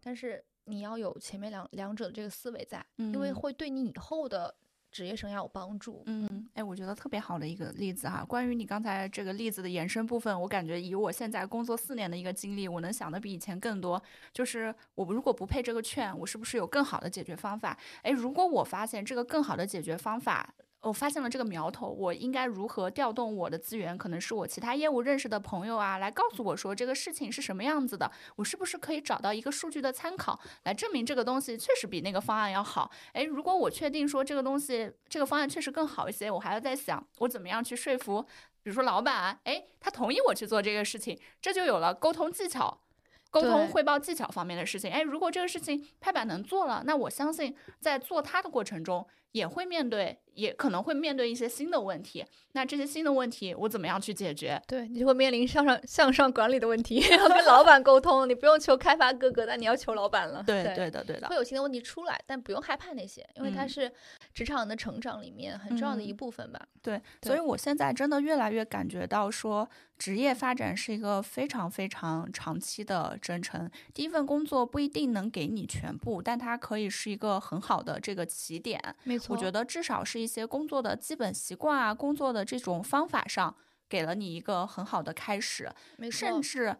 B: 但是你要有前面两两者的这个思维在，因为会对你以后的。职业生涯有帮助，
A: 嗯，哎，我觉得特别好的一个例子哈。关于你刚才这个例子的延伸部分，我感觉以我现在工作四年的一个经历，我能想的比以前更多。就是我如果不配这个券，我是不是有更好的解决方法？哎，如果我发现这个更好的解决方法。我发现了这个苗头，我应该如何调动我的资源？可能是我其他业务认识的朋友啊，来告诉我说这个事情是什么样子的。我是不是可以找到一个数据的参考，来证明这个东西确实比那个方案要好？诶，如果我确定说这个东西这个方案确实更好一些，我还要再想我怎么样去说服，比如说老板，诶，他同意我去做这个事情，这就有了沟通技巧、沟通汇报技巧方面的事情。诶，如果这个事情拍板能做了，那我相信在做它的过程中。也会面对，也可能会面对一些新的问题。那这些新的问题，我怎么样去解决？
B: 对你就会面临向上向上管理的问题，*laughs* 要跟老板沟通。你不用求开发哥哥，但你要求老板了。
A: 对对的对的，
B: 会有新的问题出来，但不用害怕那些，因为它是职场的成长里面很重要的一部分吧。
A: 对，所以我现在真的越来越感觉到说，职业发展是一个非常非常长期的征程。第一份工作不一定能给你全部，但它可以是一个很好的这个起点。
B: 没错，
A: 我觉得至少是一些工作的基本习惯啊，工作的这种方法上，给了你一个很好的开始。
B: 没错，
A: 甚至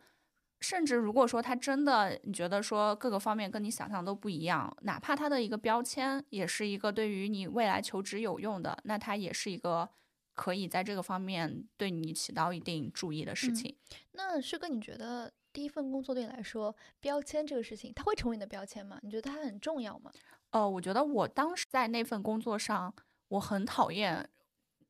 A: 甚至如果说他真的你觉得说各个方面跟你想象都不一样，哪怕他的一个标签也是一个对于你未来求职有用的，那它也是一个可以在这个方面对你起到一定注意的事情。
B: 那师哥，你觉得第一份工作对你来说，标签这个事情，它会成为你的标签吗？你觉得它很重要吗？
A: 呃，我觉得我当时在那份工作上，我很讨厌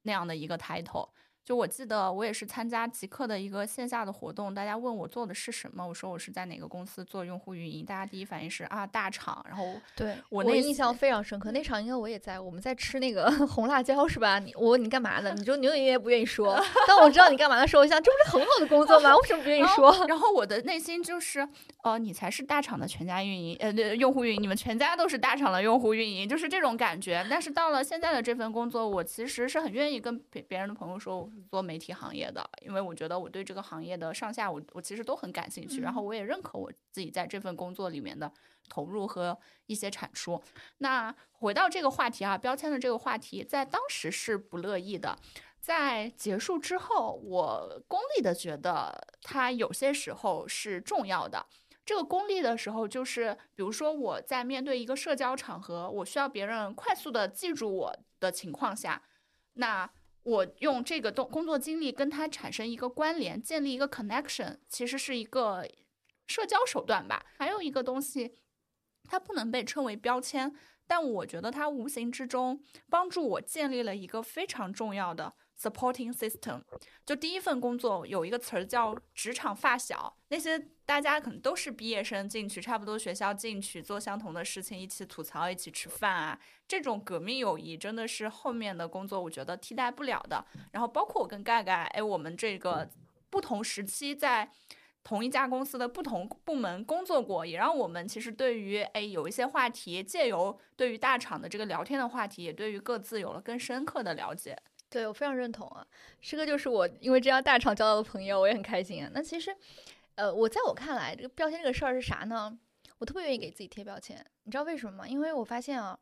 A: 那样的一个 title。就我记得，我也是参加极客的一个线下的活动，大家问我做的是什么，我说我是在哪个公司做用户运营，大家第一反应是啊大厂，然后
B: 对
A: 我那
B: 印象非常深刻，那场应该我也在，我们在吃那个 *laughs* 红辣椒是吧？你我问你干嘛的，你就扭扭捏捏不愿意说，*laughs* 但我知道你干嘛的时候，我想这不是很好的工作吗？为什么不愿意说？
A: 然后我的内心就是，呃，你才是大厂的全家运营，呃，用户运营，你们全家都是大厂的用户运营，就是这种感觉。但是到了现在的这份工作，我其实是很愿意跟别别人的朋友说，我是做媒体行。业的，因为我觉得我对这个行业的上下，我我其实都很感兴趣，然后我也认可我自己在这份工作里面的投入和一些产出。那回到这个话题啊，标签的这个话题，在当时是不乐意的，在结束之后，我功利的觉得它有些时候是重要的。这个功利的时候，就是比如说我在面对一个社交场合，我需要别人快速的记住我的情况下，那。我用这个动工作经历跟他产生一个关联，建立一个 connection，其实是一个社交手段吧。还有一个东西，它不能被称为标签，但我觉得它无形之中帮助我建立了一个非常重要的。Supporting system，就第一份工作有一个词儿叫职场发小，那些大家可能都是毕业生进去，差不多学校进去做相同的事情，一起吐槽，一起吃饭啊，这种革命友谊真的是后面的工作我觉得替代不了的。然后包括我跟盖盖，哎，我们这个不同时期在同一家公司的不同部门工作过，也让我们其实对于哎有一些话题，借由对于大厂的这个聊天的话题，也对于各自有了更深刻的了解。
B: 对我非常认同啊，师哥就是我因为这样大厂交到的朋友，我也很开心啊。那其实，呃，我在我看来，这个标签这个事儿是啥呢？我特别愿意给自己贴标签，你知道为什么吗？因为我发现啊，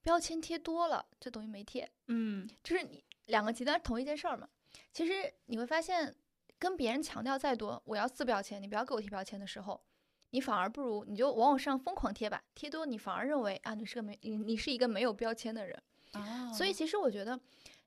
B: 标签贴多了就等于没贴。
A: 嗯，
B: 就是你两个极端同一件事儿嘛。其实你会发现，跟别人强调再多，我要四标签，你不要给我贴标签的时候，你反而不如你就往我身上疯狂贴吧，贴多你反而认为啊，你是个没你你是一个没有标签的人。
A: 哦，
B: 所以其实我觉得。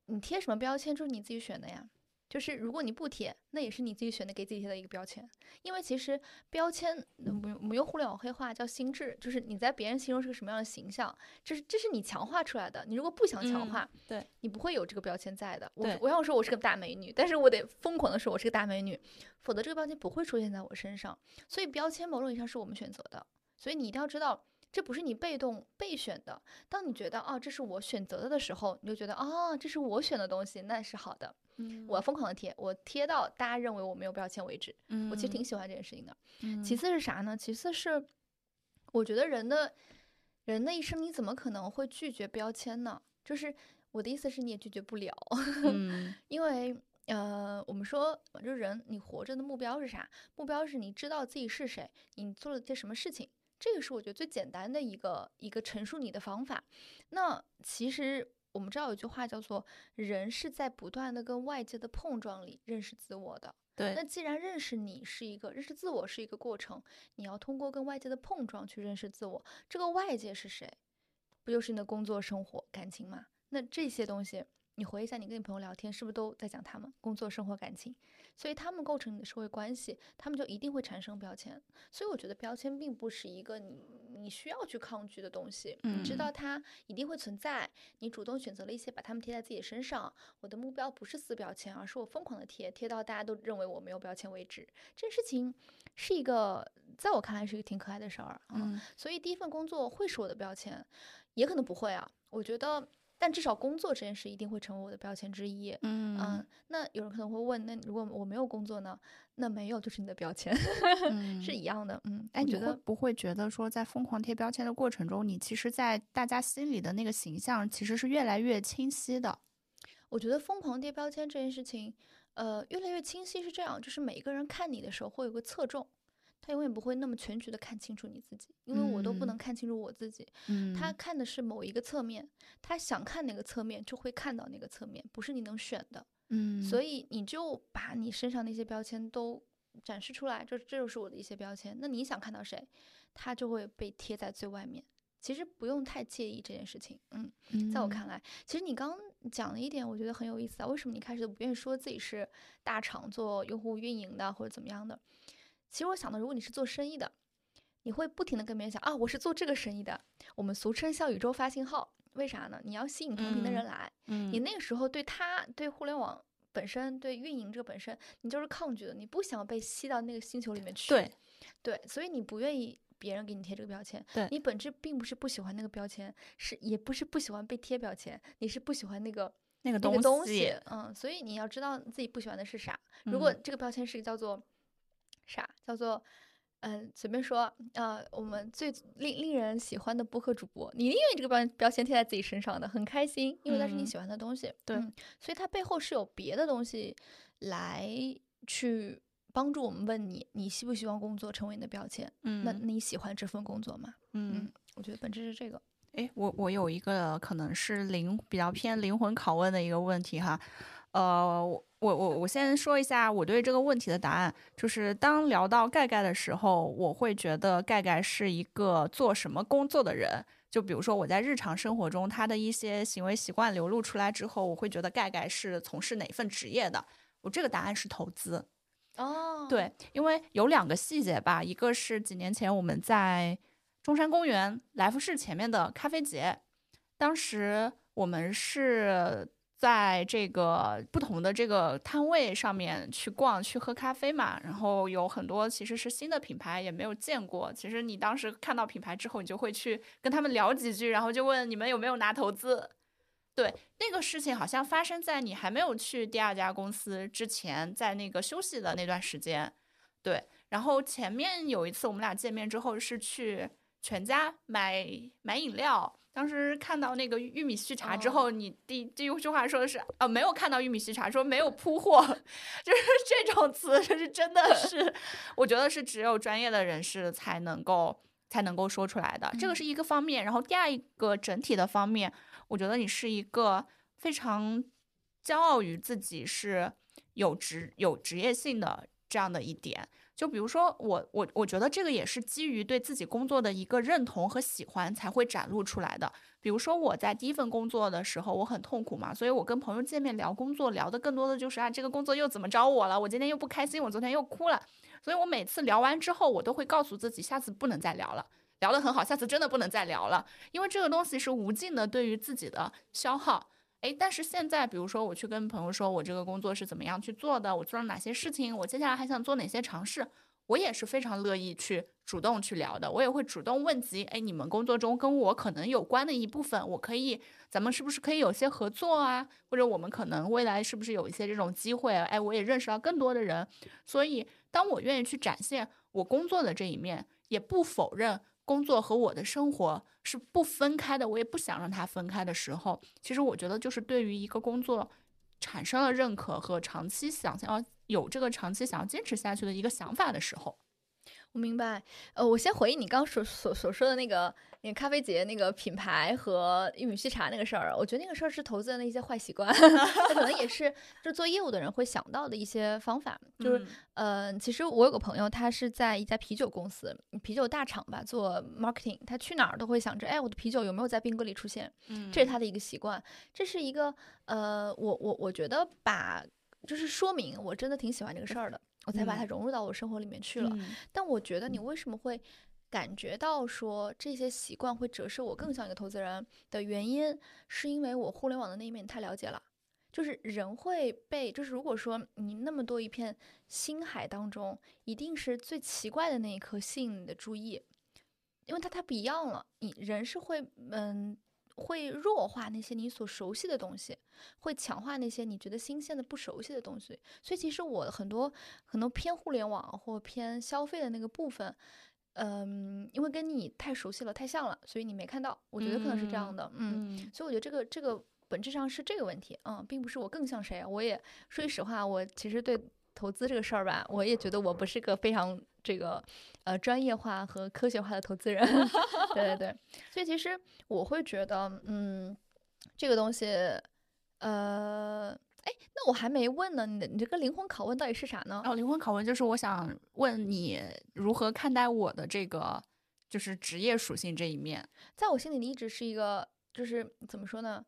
B: 你贴什么标签就是你自己选的呀，就是如果你不贴，那也是你自己选的，给自己贴的一个标签。因为其实标签，我们我们用互联网黑话叫心智，就是你在别人心中是个什么样的形象，这是这是你强化出来的。你如果不想强化，
A: 对
B: 你不会有这个标签在的。
A: 我
B: 我要说我是个大美女，但是我得疯狂的说我是个大美女，否则这个标签不会出现在我身上。所以标签某种意义上是我们选择的，所以你一定要知道。这不是你被动备选的。当你觉得啊，这是我选择的的时候，你就觉得啊，这是我选的东西，那是好的。
A: 嗯，
B: 我疯狂的贴，我贴到大家认为我没有标签为止。
A: 嗯，
B: 我其实挺喜欢这件事情的。嗯，其次是啥呢？其次是，我觉得人的，人的一生你怎么可能会拒绝标签呢？就是我的意思是，你也拒绝不了。
A: 嗯，*laughs*
B: 因为呃，我们说，就人你活着的目标是啥？目标是你知道自己是谁，你做了些什么事情。这个是我觉得最简单的一个一个陈述你的方法。那其实我们知道有句话叫做“人是在不断的跟外界的碰撞里认识自我的”。
A: 对。
B: 那既然认识你是一个认识自我是一个过程，你要通过跟外界的碰撞去认识自我。这个外界是谁？不就是你的工作、生活、感情吗？那这些东西。你回忆一下，你跟你朋友聊天，是不是都在讲他们工作、生活、感情？所以他们构成你的社会关系，他们就一定会产生标签。所以我觉得标签并不是一个你你需要去抗拒的东西。你知道它一定会存在，你主动选择了一些把它们贴在自己身上。我的目标不是撕标签，而是我疯狂的贴，贴到大家都认为我没有标签为止。这件事情是一个，在我看来是一个挺可爱的事儿。嗯，所以第一份工作会是我的标签，也可能不会啊。我觉得。但至少工作这件事一定会成为我的标签之一。嗯那有人可能会问，那如果我没有工作呢？那没有就是你的标签，*laughs* 是一样的。嗯，
A: 哎，你会不会觉得说，在疯狂贴标签的过程中，你其实，在大家心里的那个形象其实是越来越清晰的？
B: 我觉得疯狂贴标签这件事情，呃，越来越清晰是这样，就是每一个人看你的时候会有个侧重。他永远不会那么全局的看清楚你自己，因为我都不能看清楚我自己。嗯，他看的是某一个侧面，他想看哪个侧面就会看到哪个侧面，不是你能选的。嗯，所以你就把你身上那些标签都展示出来，这这就是我的一些标签。那你想看到谁，他就会被贴在最外面。其实不用太介意这件事情。嗯，在我看来，其实你刚讲了一点，我觉得很有意思啊。为什么你开始都不愿意说自己是大厂做用户运营的或者怎么样的？其实我想的，如果你是做生意的，你会不停的跟别人讲啊，我是做这个生意的。我们俗称小宇宙发信号，为啥呢？你要吸引同频的人来。嗯，你那个时候对他、对互联网本身、对运营这个本身，你就是抗拒的，你不想被吸到那个星球里面去。
A: 对，
B: 对，所以你不愿意别人给你贴这个标签。
A: 对，
B: 你本质并不是不喜欢那个标签，是也不是不喜欢被贴标签，你是不喜欢那个
A: 那个
B: 东西。嗯，所以你要知道自己不喜欢的是啥。如果这个标签是叫做。啥叫做，嗯，随便说，呃，我们最令令人喜欢的播客主播，你因为这个标标签贴在自己身上的，很开心，因为那是你喜欢的东西，
A: 对，
B: 所以它背后是有别的东西来去帮助我们问你，你希不希望工作成为你的标签？嗯，那你喜欢这份工作吗？嗯，我觉得本质是这个。
A: 哎，我我有一个可能是灵比较偏灵魂拷问的一个问题哈。呃，我我我我先说一下我对这个问题的答案，就是当聊到盖盖的时候，我会觉得盖盖是一个做什么工作的人。就比如说我在日常生活中他的一些行为习惯流露出来之后，我会觉得盖盖是从事哪份职业的。我这个答案是投资。
B: 哦，
A: 对，因为有两个细节吧，一个是几年前我们在中山公园来福士前面的咖啡节，当时我们是。在这个不同的这个摊位上面去逛、去喝咖啡嘛，然后有很多其实是新的品牌，也没有见过。其实你当时看到品牌之后，你就会去跟他们聊几句，然后就问你们有没有拿投资。对，那个事情好像发生在你还没有去第二家公司之前，在那个休息的那段时间。对，然后前面有一次我们俩见面之后是去全家买买饮料。当时看到那个玉米须茶之后，你第第一句话说的是啊，没有看到玉米须茶，说没有铺货，*laughs* 就是这种词，就是真的是，*laughs* 我觉得是只有专业的人士才能够才能够说出来的。这个是一个方面，然后第二一个整体的方面，我觉得你是一个非常骄傲于自己是有职有职业性的这样的一点。就比如说我我我觉得这个也是基于对自己工作的一个认同和喜欢才会展露出来的。比如说我在第一份工作的时候，我很痛苦嘛，所以我跟朋友见面聊工作，聊的更多的就是啊这个工作又怎么着我了，我今天又不开心，我昨天又哭了。所以我每次聊完之后，我都会告诉自己，下次不能再聊了，聊得很好，下次真的不能再聊了，因为这个东西是无尽的对于自己的消耗。哎，但是现在，比如说我去跟朋友说，我这个工作是怎么样去做的，我做了哪些事情，我接下来还想做哪些尝试，我也是非常乐意去主动去聊的。我也会主动问及，哎，你们工作中跟我可能有关的一部分，我可以，咱们是不是可以有些合作啊？或者我们可能未来是不是有一些这种机会？哎，我也认识到更多的人，所以当我愿意去展现我工作的这一面，也不否认。工作和我的生活是不分开的，我也不想让它分开的时候，其实我觉得就是对于一个工作产生了认可和长期想要有这个长期想要坚持下去的一个想法的时候。
B: 我明白，呃，我先回应你刚所所所说的那个那个咖啡节那个品牌和玉米须茶那个事儿，我觉得那个事儿是投资人的一些坏习惯，*laughs* 可能也是 *laughs* 就做业务的人会想到的一些方法。就是，呃，其实我有个朋友，他是在一家啤酒公司、啤酒大厂吧做 marketing，他去哪儿都会想着，哎，我的啤酒有没有在冰格里出现？嗯，这是他的一个习惯。这是一个，呃，我我我觉得把就是说明我真的挺喜欢这个事儿的。我才把它融入到我生活里面去了。但我觉得你为什么会感觉到说这些习惯会折射我更像一个投资人的原因，是因为我互联网的那一面太了解了。就是人会被，就是如果说你那么多一片星海当中，一定是最奇怪的那一颗吸引你的注意，因为它太不一样了。你人是会，嗯，会弱化那些你所熟悉的东西，会强化那些你觉得新鲜的、不熟悉的东西。所以其实我很多很多偏互联网或偏消费的那个部分，嗯，因为跟你太熟悉了、太像了，所以你没看到。我觉得可能是这样的，嗯。所以我觉得这个这个本质上是这个问题，嗯，并不是我更像谁。我也说句实话，我其实对投资这个事儿吧，我也觉得我不是个非常这个呃专业化和科学化的投资人。*laughs* 对对对，所以其实我会觉得，嗯，这个东西，呃，哎，那我还没问呢，你你这个灵魂拷问到底是啥呢？
A: 哦，灵魂拷问就是我想问你如何看待我的这个就是职业属性这一面，
B: 在我心里你一直是一个就是怎么说呢？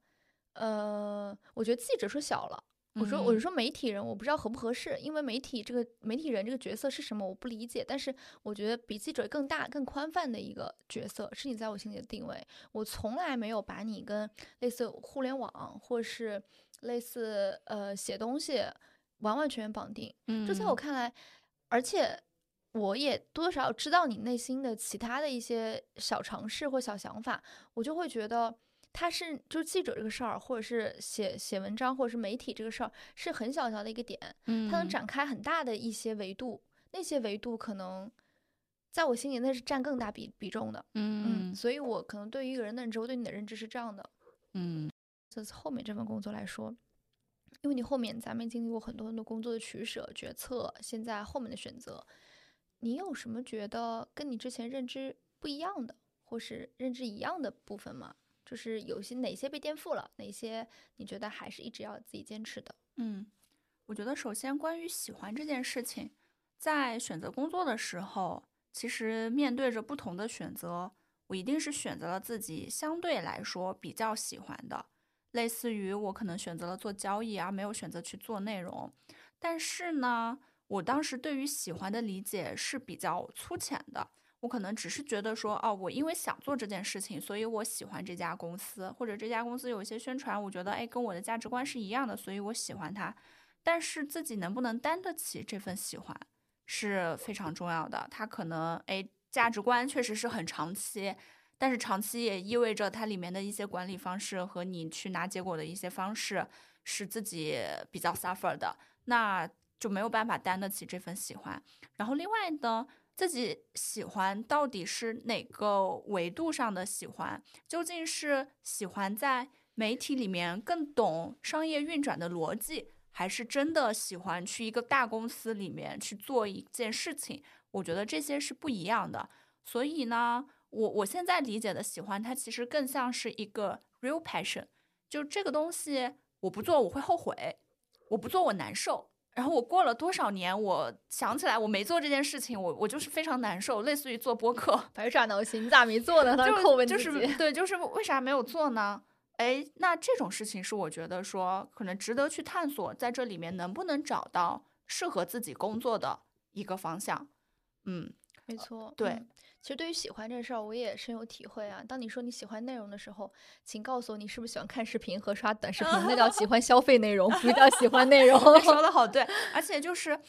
B: 呃，我觉得记者说小了。我说我是说媒体人，我不知道合不合适，因为媒体这个媒体人这个角色是什么，我不理解。但是我觉得比记者更大、更宽泛的一个角色是你在我心里的定位。我从来没有把你跟类似互联网或是类似呃写东西完完全全绑定。嗯，这在我看来，而且我也多多少少知道你内心的其他的一些小尝试或小想法，我就会觉得。他是就是记者这个事儿，或者是写写文章，或者是媒体这个事儿，是很小小的一个点，嗯，它能展开很大的一些维度，那些维度可能在我心里那是占更大比比重的，嗯嗯，所以我可能对于一个人的认知，我对你的认知是这样的，
A: 嗯，
B: 这是后面这份工作来说，因为你后面咱们经历过很多很多工作的取舍决策，现在后面的选择，你有什么觉得跟你之前认知不一样的，或是认知一样的部分吗？就是有些哪些被颠覆了，哪些你觉得还是一直要自己坚持的？
A: 嗯，我觉得首先关于喜欢这件事情，在选择工作的时候，其实面对着不同的选择，我一定是选择了自己相对来说比较喜欢的。类似于我可能选择了做交易，而没有选择去做内容。但是呢，我当时对于喜欢的理解是比较粗浅的。我可能只是觉得说，哦，我因为想做这件事情，所以我喜欢这家公司，或者这家公司有一些宣传，我觉得，哎，跟我的价值观是一样的，所以我喜欢它。但是自己能不能担得起这份喜欢，是非常重要的。它可能，哎，价值观确实是很长期，但是长期也意味着它里面的一些管理方式和你去拿结果的一些方式是自己比较 suffer 的，那就没有办法担得起这份喜欢。然后另外呢？自己喜欢到底是哪个维度上的喜欢？究竟是喜欢在媒体里面更懂商业运转的逻辑，还是真的喜欢去一个大公司里面去做一件事情？我觉得这些是不一样的。所以呢，我我现在理解的喜欢，它其实更像是一个 real passion，就这个东西我不做我会后悔，我不做我难受。然后我过了多少年，我想起来我没做这件事情，我我就是非常难受，类似于做播客，
B: 白耍脑筋，你咋没做呢？*laughs* 就
A: 扣问就是对，就是为啥没有做呢？哎，那这种事情是我觉得说可能值得去探索，在这里面能不能找到适合自己工作的一个方向？嗯，
B: 没错，
A: 对。
B: 其实对于喜欢这事儿，我也深有体会啊。当你说你喜欢内容的时候，请告诉我你是不是喜欢看视频和刷短视频？那叫喜欢消费内容，不叫喜欢内容。*laughs*
A: 说的好对，*laughs* 而且就是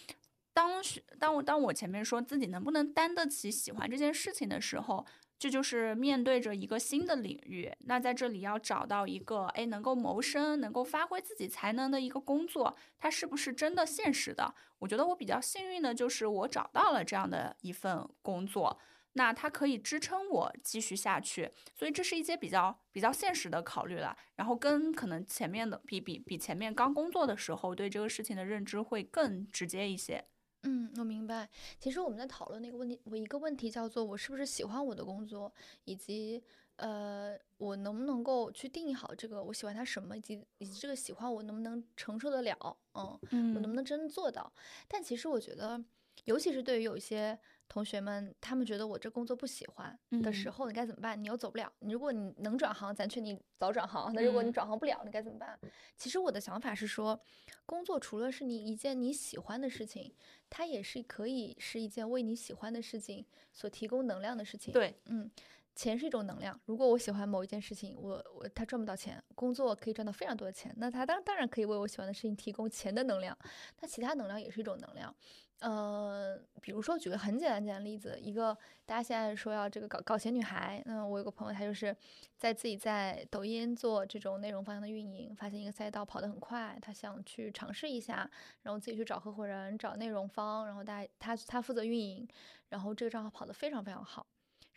A: 当当我当我前面说自己能不能担得起喜欢这件事情的时候，这就是面对着一个新的领域。那在这里要找到一个哎能够谋生、能够发挥自己才能的一个工作，它是不是真的现实的？我觉得我比较幸运的就是我找到了这样的一份工作。那它可以支撑我继续下去，所以这是一些比较比较现实的考虑了。然后跟可能前面的比比比前面刚工作的时候对这个事情的认知会更直接一些。
B: 嗯，我明白。其实我们在讨论那个问题，我一个问题叫做我是不是喜欢我的工作，以及呃我能不能够去定义好这个我喜欢它什么，以及以及这个喜欢我能不能承受得了，嗯，我能不能真的做到？但其实我觉得，尤其是对于有一些。同学们，他们觉得我这工作不喜欢的时候，你该怎么办？你又走不了。你如果你能转行，咱劝你早转行。那如果你转行不了，你该怎么办？其实我的想法是说，工作除了是你一件你喜欢的事情，它也是可以是一件为你喜欢的事情所提供能量的事情。
A: 对，
B: 嗯，钱是一种能量。如果我喜欢某一件事情，我我他赚不到钱，工作可以赚到非常多的钱，那他当当然可以为我喜欢的事情提供钱的能量。那其他能量也是一种能量。呃，比如说举个很简单简单例子，一个大家现在说要这个搞搞钱女孩，那我有个朋友，他就是在自己在抖音做这种内容方向的运营，发现一个赛道跑得很快，他想去尝试一下，然后自己去找合伙人，找内容方，然后大他他负责运营，然后这个账号跑得非常非常好。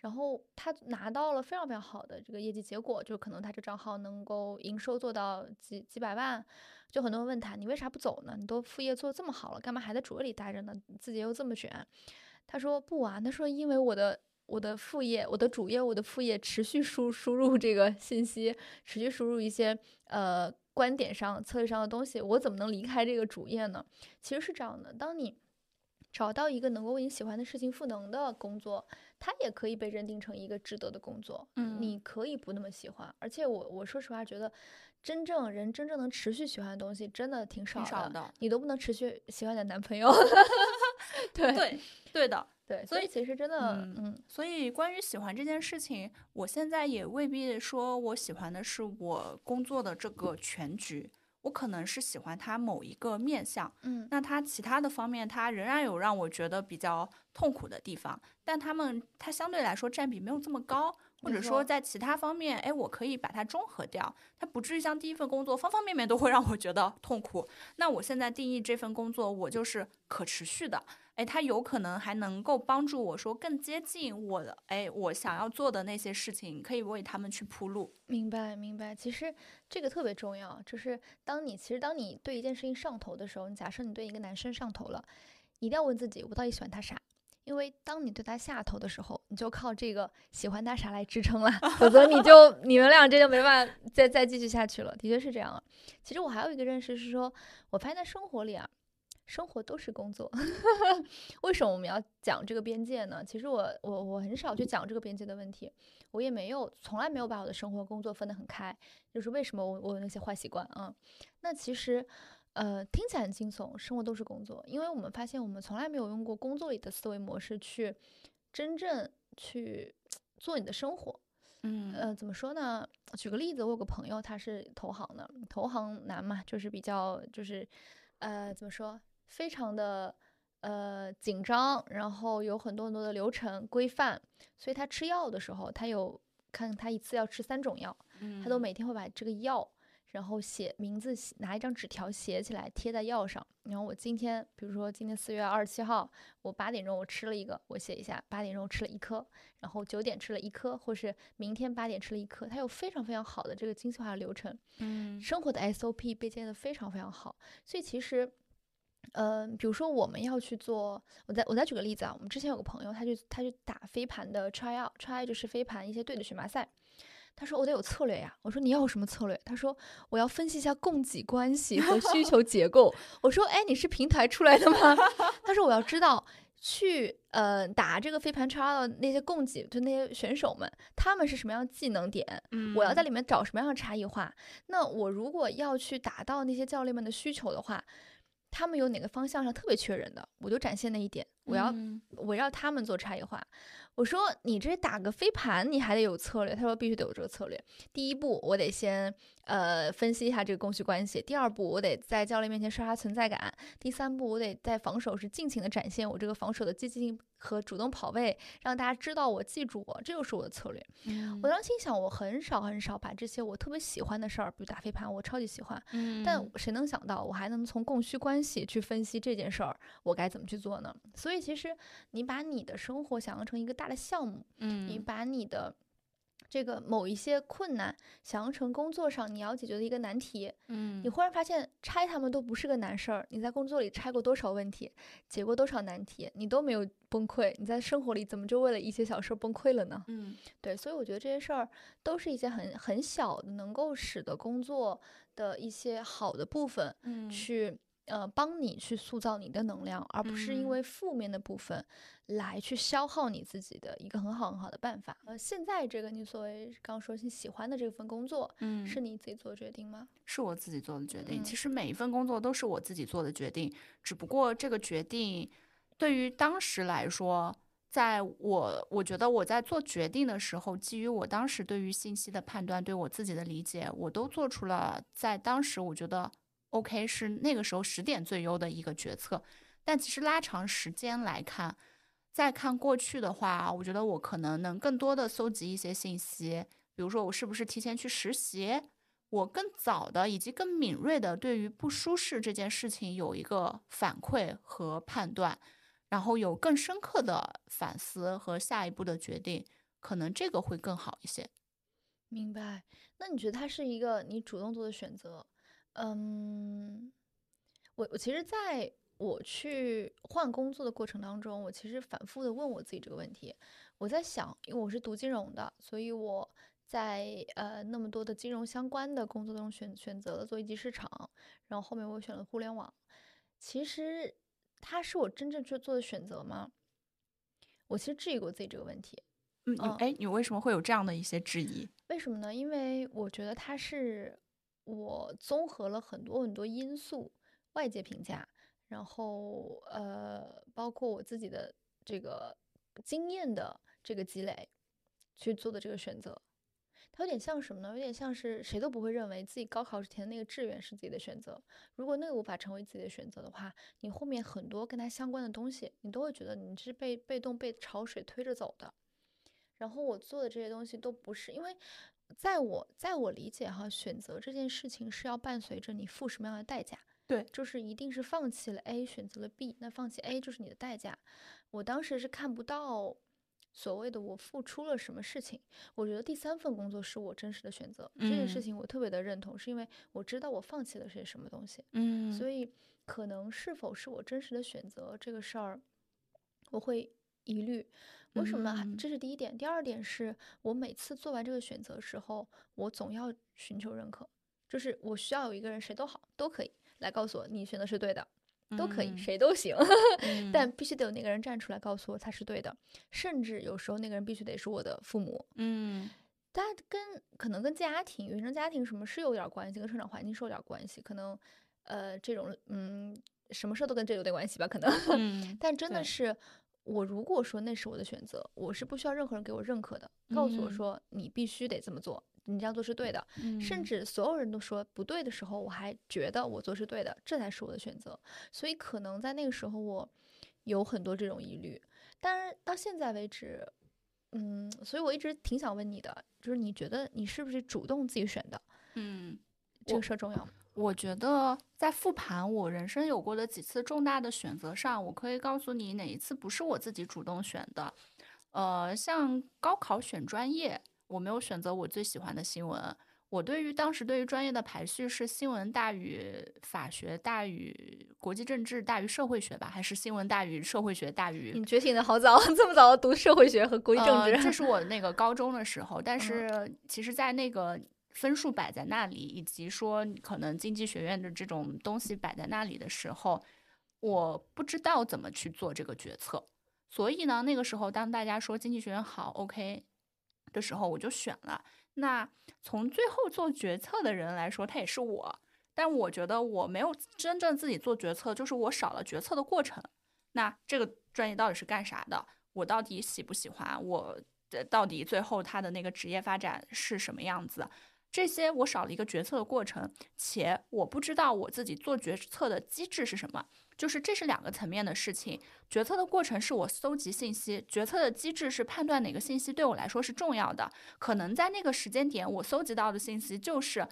B: 然后他拿到了非常非常好的这个业绩结果，就可能他这账号能够营收做到几几百万，就很多人问他，你为啥不走呢？你都副业做这么好了，干嘛还在主业里待着呢？自己又这么卷。他说不啊，他说因为我的我的副业，我的主业，我的副业持续输输入这个信息，持续输入一些呃观点上、策略上的东西，我怎么能离开这个主业呢？其实是这样的，当你。找到一个能够为你喜欢的事情赋能的工作，它也可以被认定成一个值得的工作。
A: 嗯，
B: 你可以不那么喜欢，而且我我说实话觉得，真正人真正能持续喜欢的东西真的挺少
A: 的。
B: 你都不能持续喜欢你的男朋友。*laughs* 对
A: 对对的，
B: 对。
A: 所
B: 以其实真的，
A: 嗯，所以关于喜欢这件事情，我现在也未必说我喜欢的是我工作的这个全局。我可能是喜欢他某一个面相，
B: 嗯，
A: 那他其他的方面，他仍然有让我觉得比较痛苦的地方，但他们他相对来说占比没有这么高，或者说在其他方面，哎，我可以把它中和掉，它不至于像第一份工作方方面面都会让我觉得痛苦。那我现在定义这份工作，我就是可持续的。哎，它有可能还能够帮助我说更接近我的，哎，我想要做的那些事情，可以为他们去铺路。
B: 明白，明白。其实这个特别重要，就是当你其实当你对一件事情上头的时候，你假设你对一个男生上头了，一定要问自己，我到底喜欢他啥？因为当你对他下头的时候，你就靠这个喜欢他啥来支撑了，*laughs* 否则你就你们俩这就没办法再再继续下去了。的确是这样啊。其实我还有一个认识是说，我发现在生活里啊。生活都是工作，*laughs* 为什么我们要讲这个边界呢？其实我我我很少去讲这个边界的问题，我也没有从来没有把我的生活工作分得很开。就是为什么我我有那些坏习惯啊？那其实呃听起来很惊悚，生活都是工作，因为我们发现我们从来没有用过工作里的思维模式去真正去 *tsk* 做你的生活。
A: 嗯
B: 呃怎么说呢？举个例子，我有个朋友他是投行的，投行难嘛，就是比较就是呃怎么说？非常的呃紧张，然后有很多很多的流程规范，所以他吃药的时候，他有看他一次要吃三种药，他都每天会把这个药，然后写名字，拿一张纸条写起来贴在药上。然后我今天，比如说今天四月二十七号，我八点钟我吃了一个，我写一下八点钟吃了一颗，然后九点吃了一颗，或是明天八点吃了一颗，它有非常非常好的这个精细化的流程，
A: 嗯，
B: 生活的 SOP 被建的非常非常好，所以其实。嗯，比如说我们要去做，我再我再举个例子啊，我们之前有个朋友，他就他就打飞盘的 try out，try 就是飞盘一些队的选拔赛。他说我得有策略呀，我说你要有什么策略？他说我要分析一下供给关系和需求结构。我说哎，你是平台出来的吗？*laughs* 他说我要知道去呃打这个飞盘 try out 的那些供给，就那些选手们，他们是什么样技能点？我要在里面找什么样的差异化？那我如果要去达到那些教练们的需求的话。他们有哪个方向上特别缺人的，我就展现那一点，我要围绕他们做差异化。我说你这打个飞盘，你还得有策略。他说必须得有这个策略。第一步，我得先呃分析一下这个供需关系；第二步，我得在教练面前刷刷存在感；第三步，我得在防守时尽情的展现我这个防守的积极性和主动跑位，让大家知道我记住我，这就是我的策略。我当时心想，我很少很少把这些我特别喜欢的事儿，比如打飞盘，我超级喜欢。但谁能想到，我还能从供需关系去分析这件事儿，我该怎么去做呢？所以其实你把你的生活想象成一个大。的项目，
A: 嗯，
B: 你把你的这个某一些困难想象成工作上你要解决的一个难题，
A: 嗯，
B: 你忽然发现拆他们都不是个难事儿。你在工作里拆过多少问题，解过多少难题，你都没有崩溃。你在生活里怎么就为了一些小事崩溃了呢？
A: 嗯，
B: 对，所以我觉得这些事儿都是一些很很小的，能够使得工作的一些好的部分，
A: 嗯，
B: 去。呃，帮你去塑造你的能量，而不是因为负面的部分来去消耗你自己的一个很好很好的办法。呃，现在这个你所谓刚说你喜欢的这份工作，
A: 嗯，
B: 是你自己做决定吗？
A: 是我自己做的决定。其实每一份工作都是我自己做的决定，只不过这个决定对于当时来说，在我我觉得我在做决定的时候，基于我当时对于信息的判断，对我自己的理解，我都做出了在当时我觉得 OK 是那个时候十点最优的一个决策。但其实拉长时间来看，再看过去的话，我觉得我可能能更多的搜集一些信息，比如说我是不是提前去实习，我更早的以及更敏锐的对于不舒适这件事情有一个反馈和判断。然后有更深刻的反思和下一步的决定，可能这个会更好一些。
B: 明白？那你觉得它是一个你主动做的选择？嗯，我我其实在我去换工作的过程当中，我其实反复的问我自己这个问题。我在想，因为我是读金融的，所以我在呃那么多的金融相关的工作中选选择了做一级市场，然后后面我选了互联网。其实。它是我真正去做的选择吗？我其实质疑过自己这个问题。
A: 嗯，哎，你为什么会有这样的一些质疑？
B: 为什么呢？因为我觉得它是我综合了很多很多因素，外界评价，然后呃，包括我自己的这个经验的这个积累去做的这个选择。它有点像什么呢？有点像是谁都不会认为自己高考时填那个志愿是自己的选择。如果那个无法成为自己的选择的话，你后面很多跟它相关的东西，你都会觉得你是被被动被潮水推着走的。然后我做的这些东西都不是，因为在我在我理解哈，选择这件事情是要伴随着你付什么样的代价。
A: 对，
B: 就是一定是放弃了 A，选择了 B，那放弃 A 就是你的代价。我当时是看不到。所谓的我付出了什么事情？我觉得第三份工作是我真实的选择，这件事情我特别的认同，是因为我知道我放弃了些什么东西。
A: 嗯，
B: 所以可能是否是我真实的选择这个事儿，我会疑虑。为什么？这是第一点。第二点是我每次做完这个选择时候，我总要寻求认可，就是我需要有一个人，谁都好，都可以来告诉我你选的是对的。都可以，谁都行，但必须得有那个人站出来告诉我他是对的，甚至有时候那个人必须得是我的父母。
A: 嗯，
B: 但跟可能跟家庭、原生家庭什么是有点关系，跟成长环境是有点关系。可能呃，这种嗯，什么事都跟这有点关系吧？可能，*laughs* 但真的是我如果说那是我的选择，我是不需要任何人给我认可的，告诉我说你必须得这么做。你这样做是对的，甚至所有人都说不对的时候，我还觉得我做是对的，这才是我的选择。所以可能在那个时候，我有很多这种疑虑。但是到现在为止，嗯，所以我一直挺想问你的，就是你觉得你是不是主动自己选的？
A: 嗯，
B: 这个事儿重要吗？
A: 我觉得在复盘我人生有过的几次重大的选择上，我可以告诉你哪一次不是我自己主动选的。呃，像高考选专业。我没有选择我最喜欢的新闻。我对于当时对于专业的排序是新闻大于法学大于国际政治大于社会学吧，还是新闻大于社会学大于？
B: 你觉醒的好早，*laughs* 这么早读社会学和国际政治？
A: 这是我那个高中的时候，但是其实，在那个分数摆在那里，以及说可能经济学院的这种东西摆在那里的时候，我不知道怎么去做这个决策。所以呢，那个时候当大家说经济学院好，OK。的时候我就选了。那从最后做决策的人来说，他也是我。但我觉得我没有真正自己做决策，就是我少了决策的过程。那这个专业到底是干啥的？我到底喜不喜欢？我到底最后他的那个职业发展是什么样子？这些我少了一个决策的过程，且我不知道我自己做决策的机制是什么。就是这是两个层面的事情，决策的过程是我搜集信息，决策的机制是判断哪个信息对我来说是重要的。可能在那个时间点，我搜集到的信息就是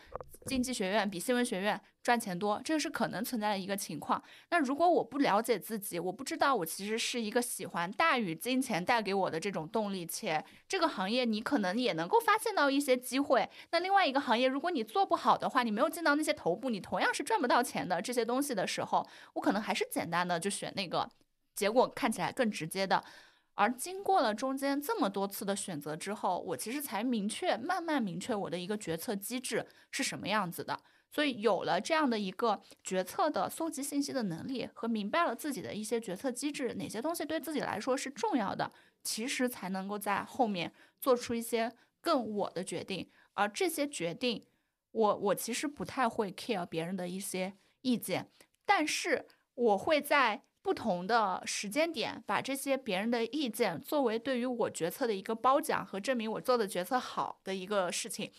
A: 经济学院比新闻学院赚钱多，这个是可能存在的一个情况。那如果我不了解自己，我不知道我其实是一个喜欢大于金钱带给我的这种动力，且这个行业你可能也能够发现到一些机会。那另外一个行业，如果你做不好的话，你没有进到那些头部，你同样是赚不到钱的这些东西的时候，我可能还。是简单的就选那个结果看起来更直接的，而经过了中间这么多次的选择之后，我其实才明确慢慢明确我的一个决策机制是什么样子的。所以有了这样的一个决策的搜集信息的能力和明白了自己的一些决策机制，哪些东西对自己来说是重要的，其实才能够在后面做出一些更我的决定。而这些决定，我我其实不太会 care 别人的一些意见，但是。我会在不同的时间点，把这些别人的意见作为对于我决策的一个褒奖和证明我做的决策好的一个事情。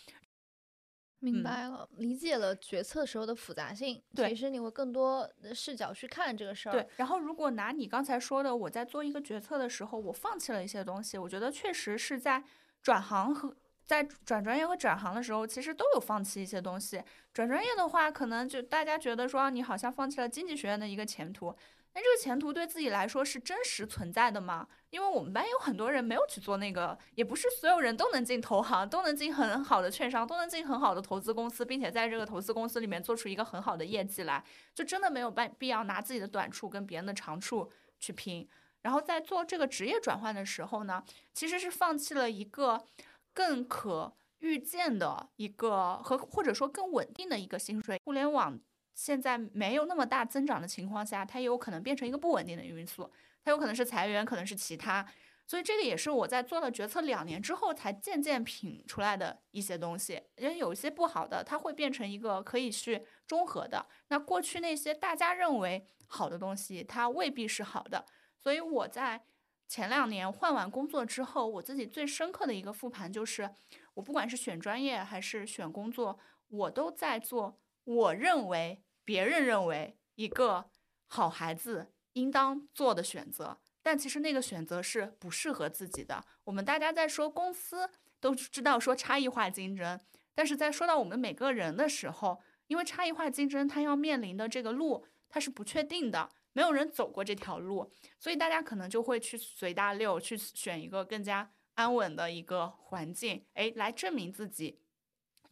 B: 明白了，理解了决策时候的复杂性。
A: 对，
B: 其实你会更多的视角去看这个事儿。
A: 对，然后如果拿你刚才说的，我在做一个决策的时候，我放弃了一些东西，我觉得确实是在转行和在转专业和转行的时候，其实都有放弃一些东西。转专业的话，可能就大家觉得说你好像放弃了经济学院的一个前途。那这个前途对自己来说是真实存在的吗？因为我们班有很多人没有去做那个，也不是所有人都能进投行，都能进很好的券商，都能进很好的投资公司，并且在这个投资公司里面做出一个很好的业绩来，就真的没有办必要拿自己的短处跟别人的长处去拼。然后在做这个职业转换的时候呢，其实是放弃了一个更可预见的一个和或者说更稳定的一个薪水，互联网。现在没有那么大增长的情况下，它也有可能变成一个不稳定的因素，它有可能是裁员，可能是其他，所以这个也是我在做了决策两年之后才渐渐品出来的一些东西。因为有一些不好的，它会变成一个可以去中和的。那过去那些大家认为好的东西，它未必是好的。所以我在前两年换完工作之后，我自己最深刻的一个复盘就是，我不管是选专业还是选工作，我都在做我认为。别人认为一个好孩子应当做的选择，但其实那个选择是不适合自己的。我们大家在说公司都知道说差异化竞争，但是在说到我们每个人的时候，因为差异化竞争它要面临的这个路它是不确定的，没有人走过这条路，所以大家可能就会去随大流，去选一个更加安稳的一个环境，哎，来证明自己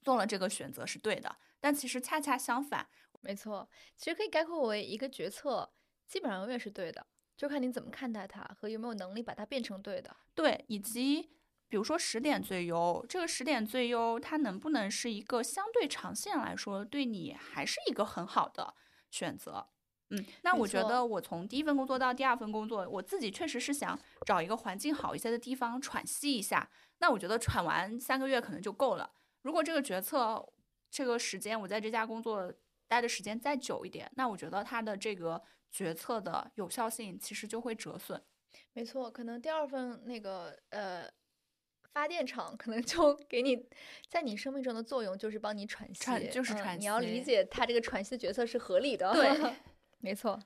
A: 做了这个选择是对的。但其实恰恰相反。
B: 没错，其实可以概括为一个决策基本上永远是对的，就看你怎么看待它和有没有能力把它变成对的。
A: 对，以及比如说十点最优，这个十点最优它能不能是一个相对长线来说对你还是一个很好的选择？嗯，那我觉得我从第一份工作到第二份工作，我自己确实是想找一个环境好一些的地方喘息一下。那我觉得喘完三个月可能就够了。如果这个决策这个时间我在这家工作。待的时间再久一点，那我觉得他的这个决策的有效性其实就会折损。
B: 没错，可能第二份那个呃发电厂可能就 *laughs* 给你在你生命中的作用就是帮你喘息，
A: 就是喘息。
B: 你要理解他这个喘息的角色是合理的。
A: 对，*laughs*
B: 没错。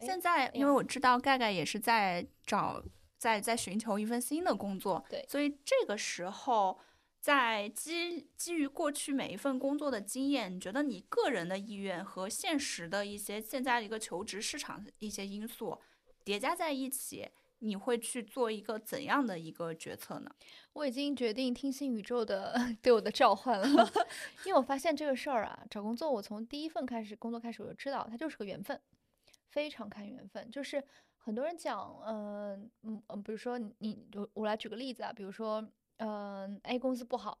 A: 现在因为我知道盖盖也是在找，在在寻求一份新的工作，
B: 对，
A: 所以这个时候。在基基于过去每一份工作的经验，你觉得你个人的意愿和现实的一些现在的一个求职市场一些因素叠加在一起，你会去做一个怎样的一个决策呢？
B: 我已经决定听信宇宙的 *laughs* 对我的召唤了，*laughs* 因为我发现这个事儿啊，找工作我从第一份开始工作开始我就知道它就是个缘分，非常看缘分。就是很多人讲，嗯嗯嗯，比如说你我我来举个例子啊，比如说。嗯，A 公司不好，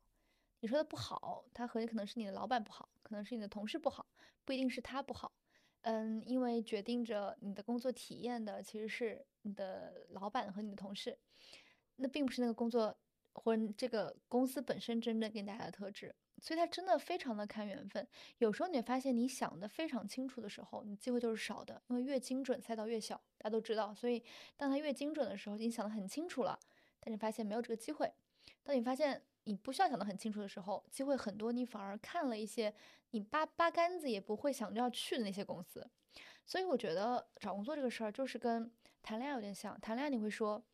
B: 你说的不好，他很可能是你的老板不好，可能是你的同事不好，不一定是他不好。嗯，因为决定着你的工作体验的其实是你的老板和你的同事，那并不是那个工作或者这个公司本身真正给你带来的特质。所以它真的非常的看缘分。有时候你会发现，你想的非常清楚的时候，你机会就是少的，因为越精准赛道越小，大家都知道。所以当它越精准的时候，你想的很清楚了，但是发现没有这个机会。当你发现你不需要想得很清楚的时候，机会很多，你反而看了一些你八八竿子也不会想着要去的那些公司。所以我觉得找工作这个事儿就是跟谈恋爱有点像。谈恋爱你会说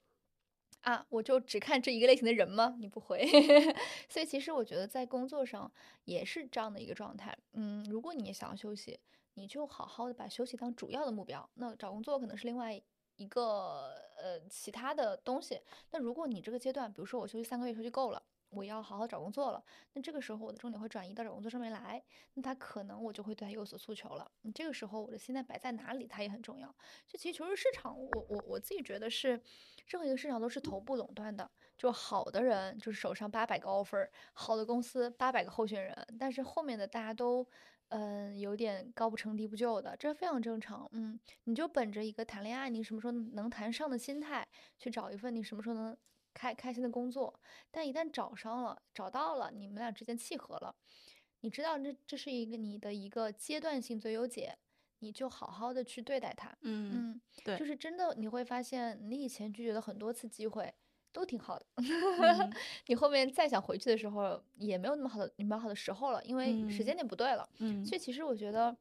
B: 啊，我就只看这一个类型的人吗？你不会。*laughs* 所以其实我觉得在工作上也是这样的一个状态。嗯，如果你也想要休息，你就好好的把休息当主要的目标。那找工作可能是另外。一个呃其他的东西，那如果你这个阶段，比如说我休息三个月休息够了，我要好好找工作了，那这个时候我的重点会转移到找工作上面来，那他可能我就会对他有所诉求了。你这个时候我的心态摆在哪里，它也很重要。就其实求职市场，我我我自己觉得是任何一个市场都是头部垄断的，就好的人就是手上八百个 offer，好的公司八百个候选人，但是后面的大家都。嗯，有点高不成低不就的，这非常正常。嗯，你就本着一个谈恋爱，你什么时候能谈上的心态去找一份你什么时候能开开心的工作。但一旦找上了，找到了，你们俩之间契合了，你知道这这是一个你的一个阶段性最优解。你就好好的去对待它。
A: 嗯
B: 嗯，
A: 对
B: 就是真的你会发现，你以前拒绝了很多次机会，都挺好的。
A: 嗯 *laughs*
B: 你后面再想回去的时候，也没有那么好的、那么好的时候了，因为时间点不对了。
A: 嗯
B: 所以其实我觉得，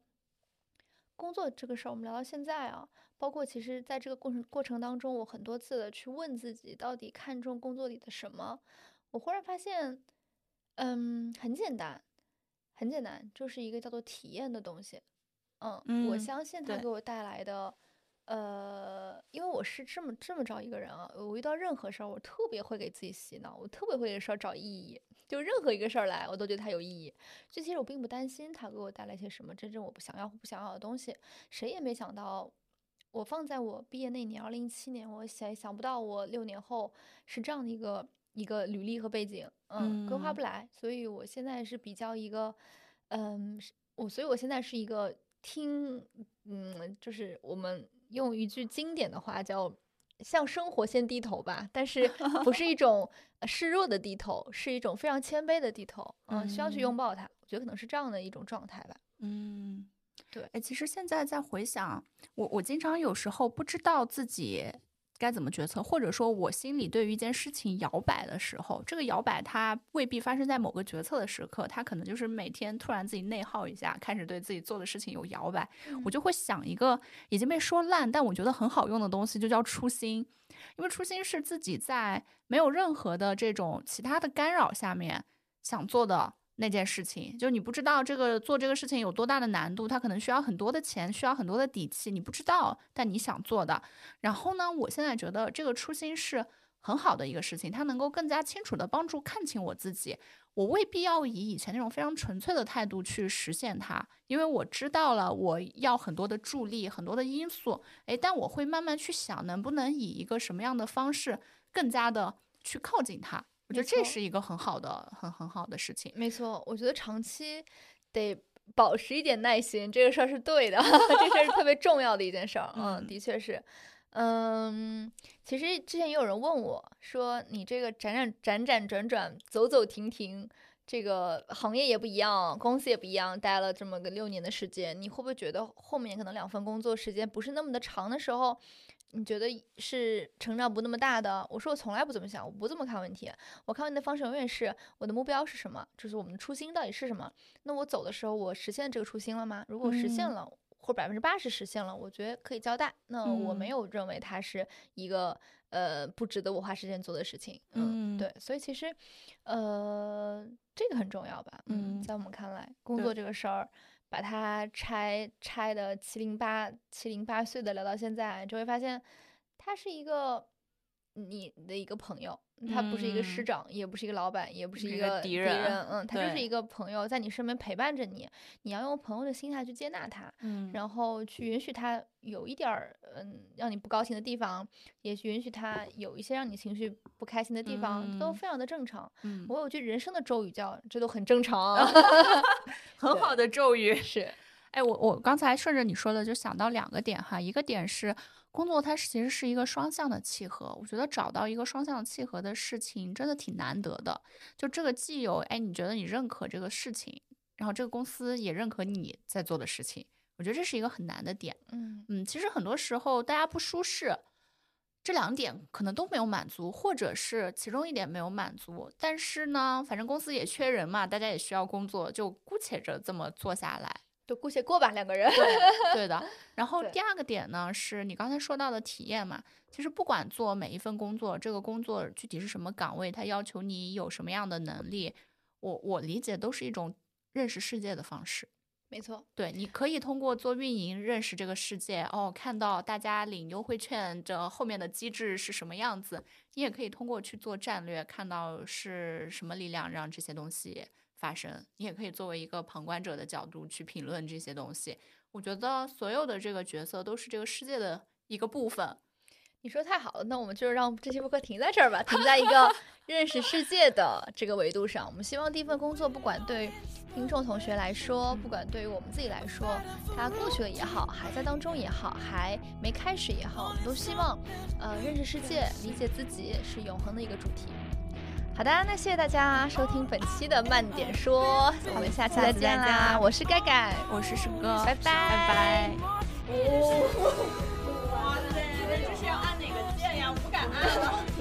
B: 工作这个事儿，我们聊到现在啊，包括其实在这个过程过程当中，我很多次的去问自己，到底看重工作里的什么？我忽然发现，嗯，很简单，很简单，就是一个叫做体验的东西。嗯，我
A: 嗯
B: 相信它给我带来的，呃，因为我是这么这么着一个人啊，我遇到任何事儿，我特别会给自己洗脑，我特别会给事儿找意义，就任何一个事儿来，我都觉得它有意义。所以其实我并不担心它给我带来些什么真正我不想要或不想要的东西。谁也没想到，我放在我毕业那年，二零一七年，我想想不到我六年后是这样的一个一个履历和背景，嗯，规划
A: 嗯
B: 不来。所以我现在是比较一个，嗯，我所以我现在是一个听，嗯，就是我们用一句经典的话叫。向生活先低头吧，但是 *laughs* 不是一种呃示弱的低头，是一种非常谦卑的低头。嗯，需要去拥
A: 嗯
B: 抱它。我觉得可能是这样的一种状态吧。
A: 嗯，
B: 对
A: 哎，其实现在在回想，我我经常有时候不知道自己该怎么决策，或者说我心里对于一件事情摇摆的时候，这个摇摆它未必发生在某个决策的时刻，它可能就是每天突然自己内耗一下，开始对自己做的事情有摇摆，我就会想一个已经被说烂，但我觉得很好用的东西，就叫初心。因为初心是自己在没有任何的这种其他的干扰下面想做的那件事情，就你不知道这个做这个事情有多大的难度，它可能需要很多的钱，需要很多的底气，你不知道，但你想做的。然后呢，我现在觉得这个初心是很好的一个事情，它能够更加清楚的帮助看清我自己。我未必要以以前那种非常纯粹的态度去实现它，因为我知道了我要很多的助力，很多的因素，诶，但我会慢慢去想，能不能以一个什么样的方式更加的去靠近它。我觉得这是一个很好的、很很好的事情。
B: 没错，我觉得长期得保持一点耐心，这个事儿是对的，*laughs* 这事儿是特别重要的一件事儿。嗯，
A: 嗯
B: 的确是。嗯，其实之前也有人问我说：“你这个辗转辗转转转，走走停停，这个行业也不一样，公司也不一样，待了这么个六年的时间，你会不会觉得后面可能两份工作时间不是那么的长的时候，你觉得是成长不那么大的？”我说我从来不这么想，我不这么看问题。我看问题的方式永远是我的目标是什么，就是我们的初心到底是什么。那我走的时候，我实现这个初心了吗？如果实现
A: 嗯
B: 了，或百分之八十实现了，我觉得可以交代。那我没
A: 嗯
B: 有认为它是一个呃不值得我花时间做的事情。
A: 嗯
B: 对，所以其实呃这个很重要吧。
A: 嗯
B: 在我们看来，工作这个事儿。把它拆拆的七零八七零八碎的聊到现在，就会发现，他是一个你的一个朋友，他不是一个师
A: 嗯
B: 长，也不是一个老板，也不是
A: 是一个
B: 敌
A: 敌人
B: 嗯，他就是一个朋友，在你身边陪伴着你，你要用朋友的心态去接纳他，
A: 嗯
B: 然后去允许他有一点儿嗯让你不高兴的地方，也允许他有一些让你情绪不开心的地方，都
A: 嗯
B: 非常的正常。
A: 嗯，
B: 我有句人生的咒语叫“这都很正常” *laughs* *laughs*
A: 很好的咒语。
B: 是，
A: 哎，我我刚才顺着你说的就想到两个点哈，一个点是工作它其实是一个双向的契合，我觉得找到一个双向契合的事情真的挺难得的。就这个既有哎，你觉得你认可这个事情，然后这个公司也认可你在做的事情，我觉得这是一个很难的点。
B: 嗯
A: 嗯，其实很多时候大家不舒适，这两点可能都没有满足，或者是其中一点没有满足。但是呢，反正公司也缺人嘛，大家也需要工作，就姑且着这么做下来。
B: 就姑且过吧，两个人。
A: 对 *laughs* 对的。然后第二个点呢，是你刚才说到的体验嘛。其实不管做每一份工作，这个工作具体是什么岗位，它要求你有什么样的能力，我我理解都是一种认识世界的方式。
B: 没错，
A: 对，你可以通过做运营认识这个世界哦，看到大家领优惠券这后面的机制是什么样子。你也可以通过去做战略，看到是什么力量让这些东西发生。你也可以作为一个旁观者的角度去评论这些东西。我觉得所有的这个角色都是这个世界的一个部分。
B: 你说太好了，那我们就让这期播客停在这儿吧，停在一个 *laughs* 认识世界的这个维度上。我们希望第一份工作，不管对听众同学来说，不管对于我们自己来说，它过去了也好，还在当中也好，还没开始也好，我们都希望，呃，认识世界、理解自己是永恒的一个主题。好的，那谢谢大家收听本期的慢点说，我们下期再见啦！我是盖盖，
A: 我是鼠哥，
B: 拜拜
A: 拜拜。
B: 哦，*laughs* 哇塞，这是要按哪个键呀？我不敢按。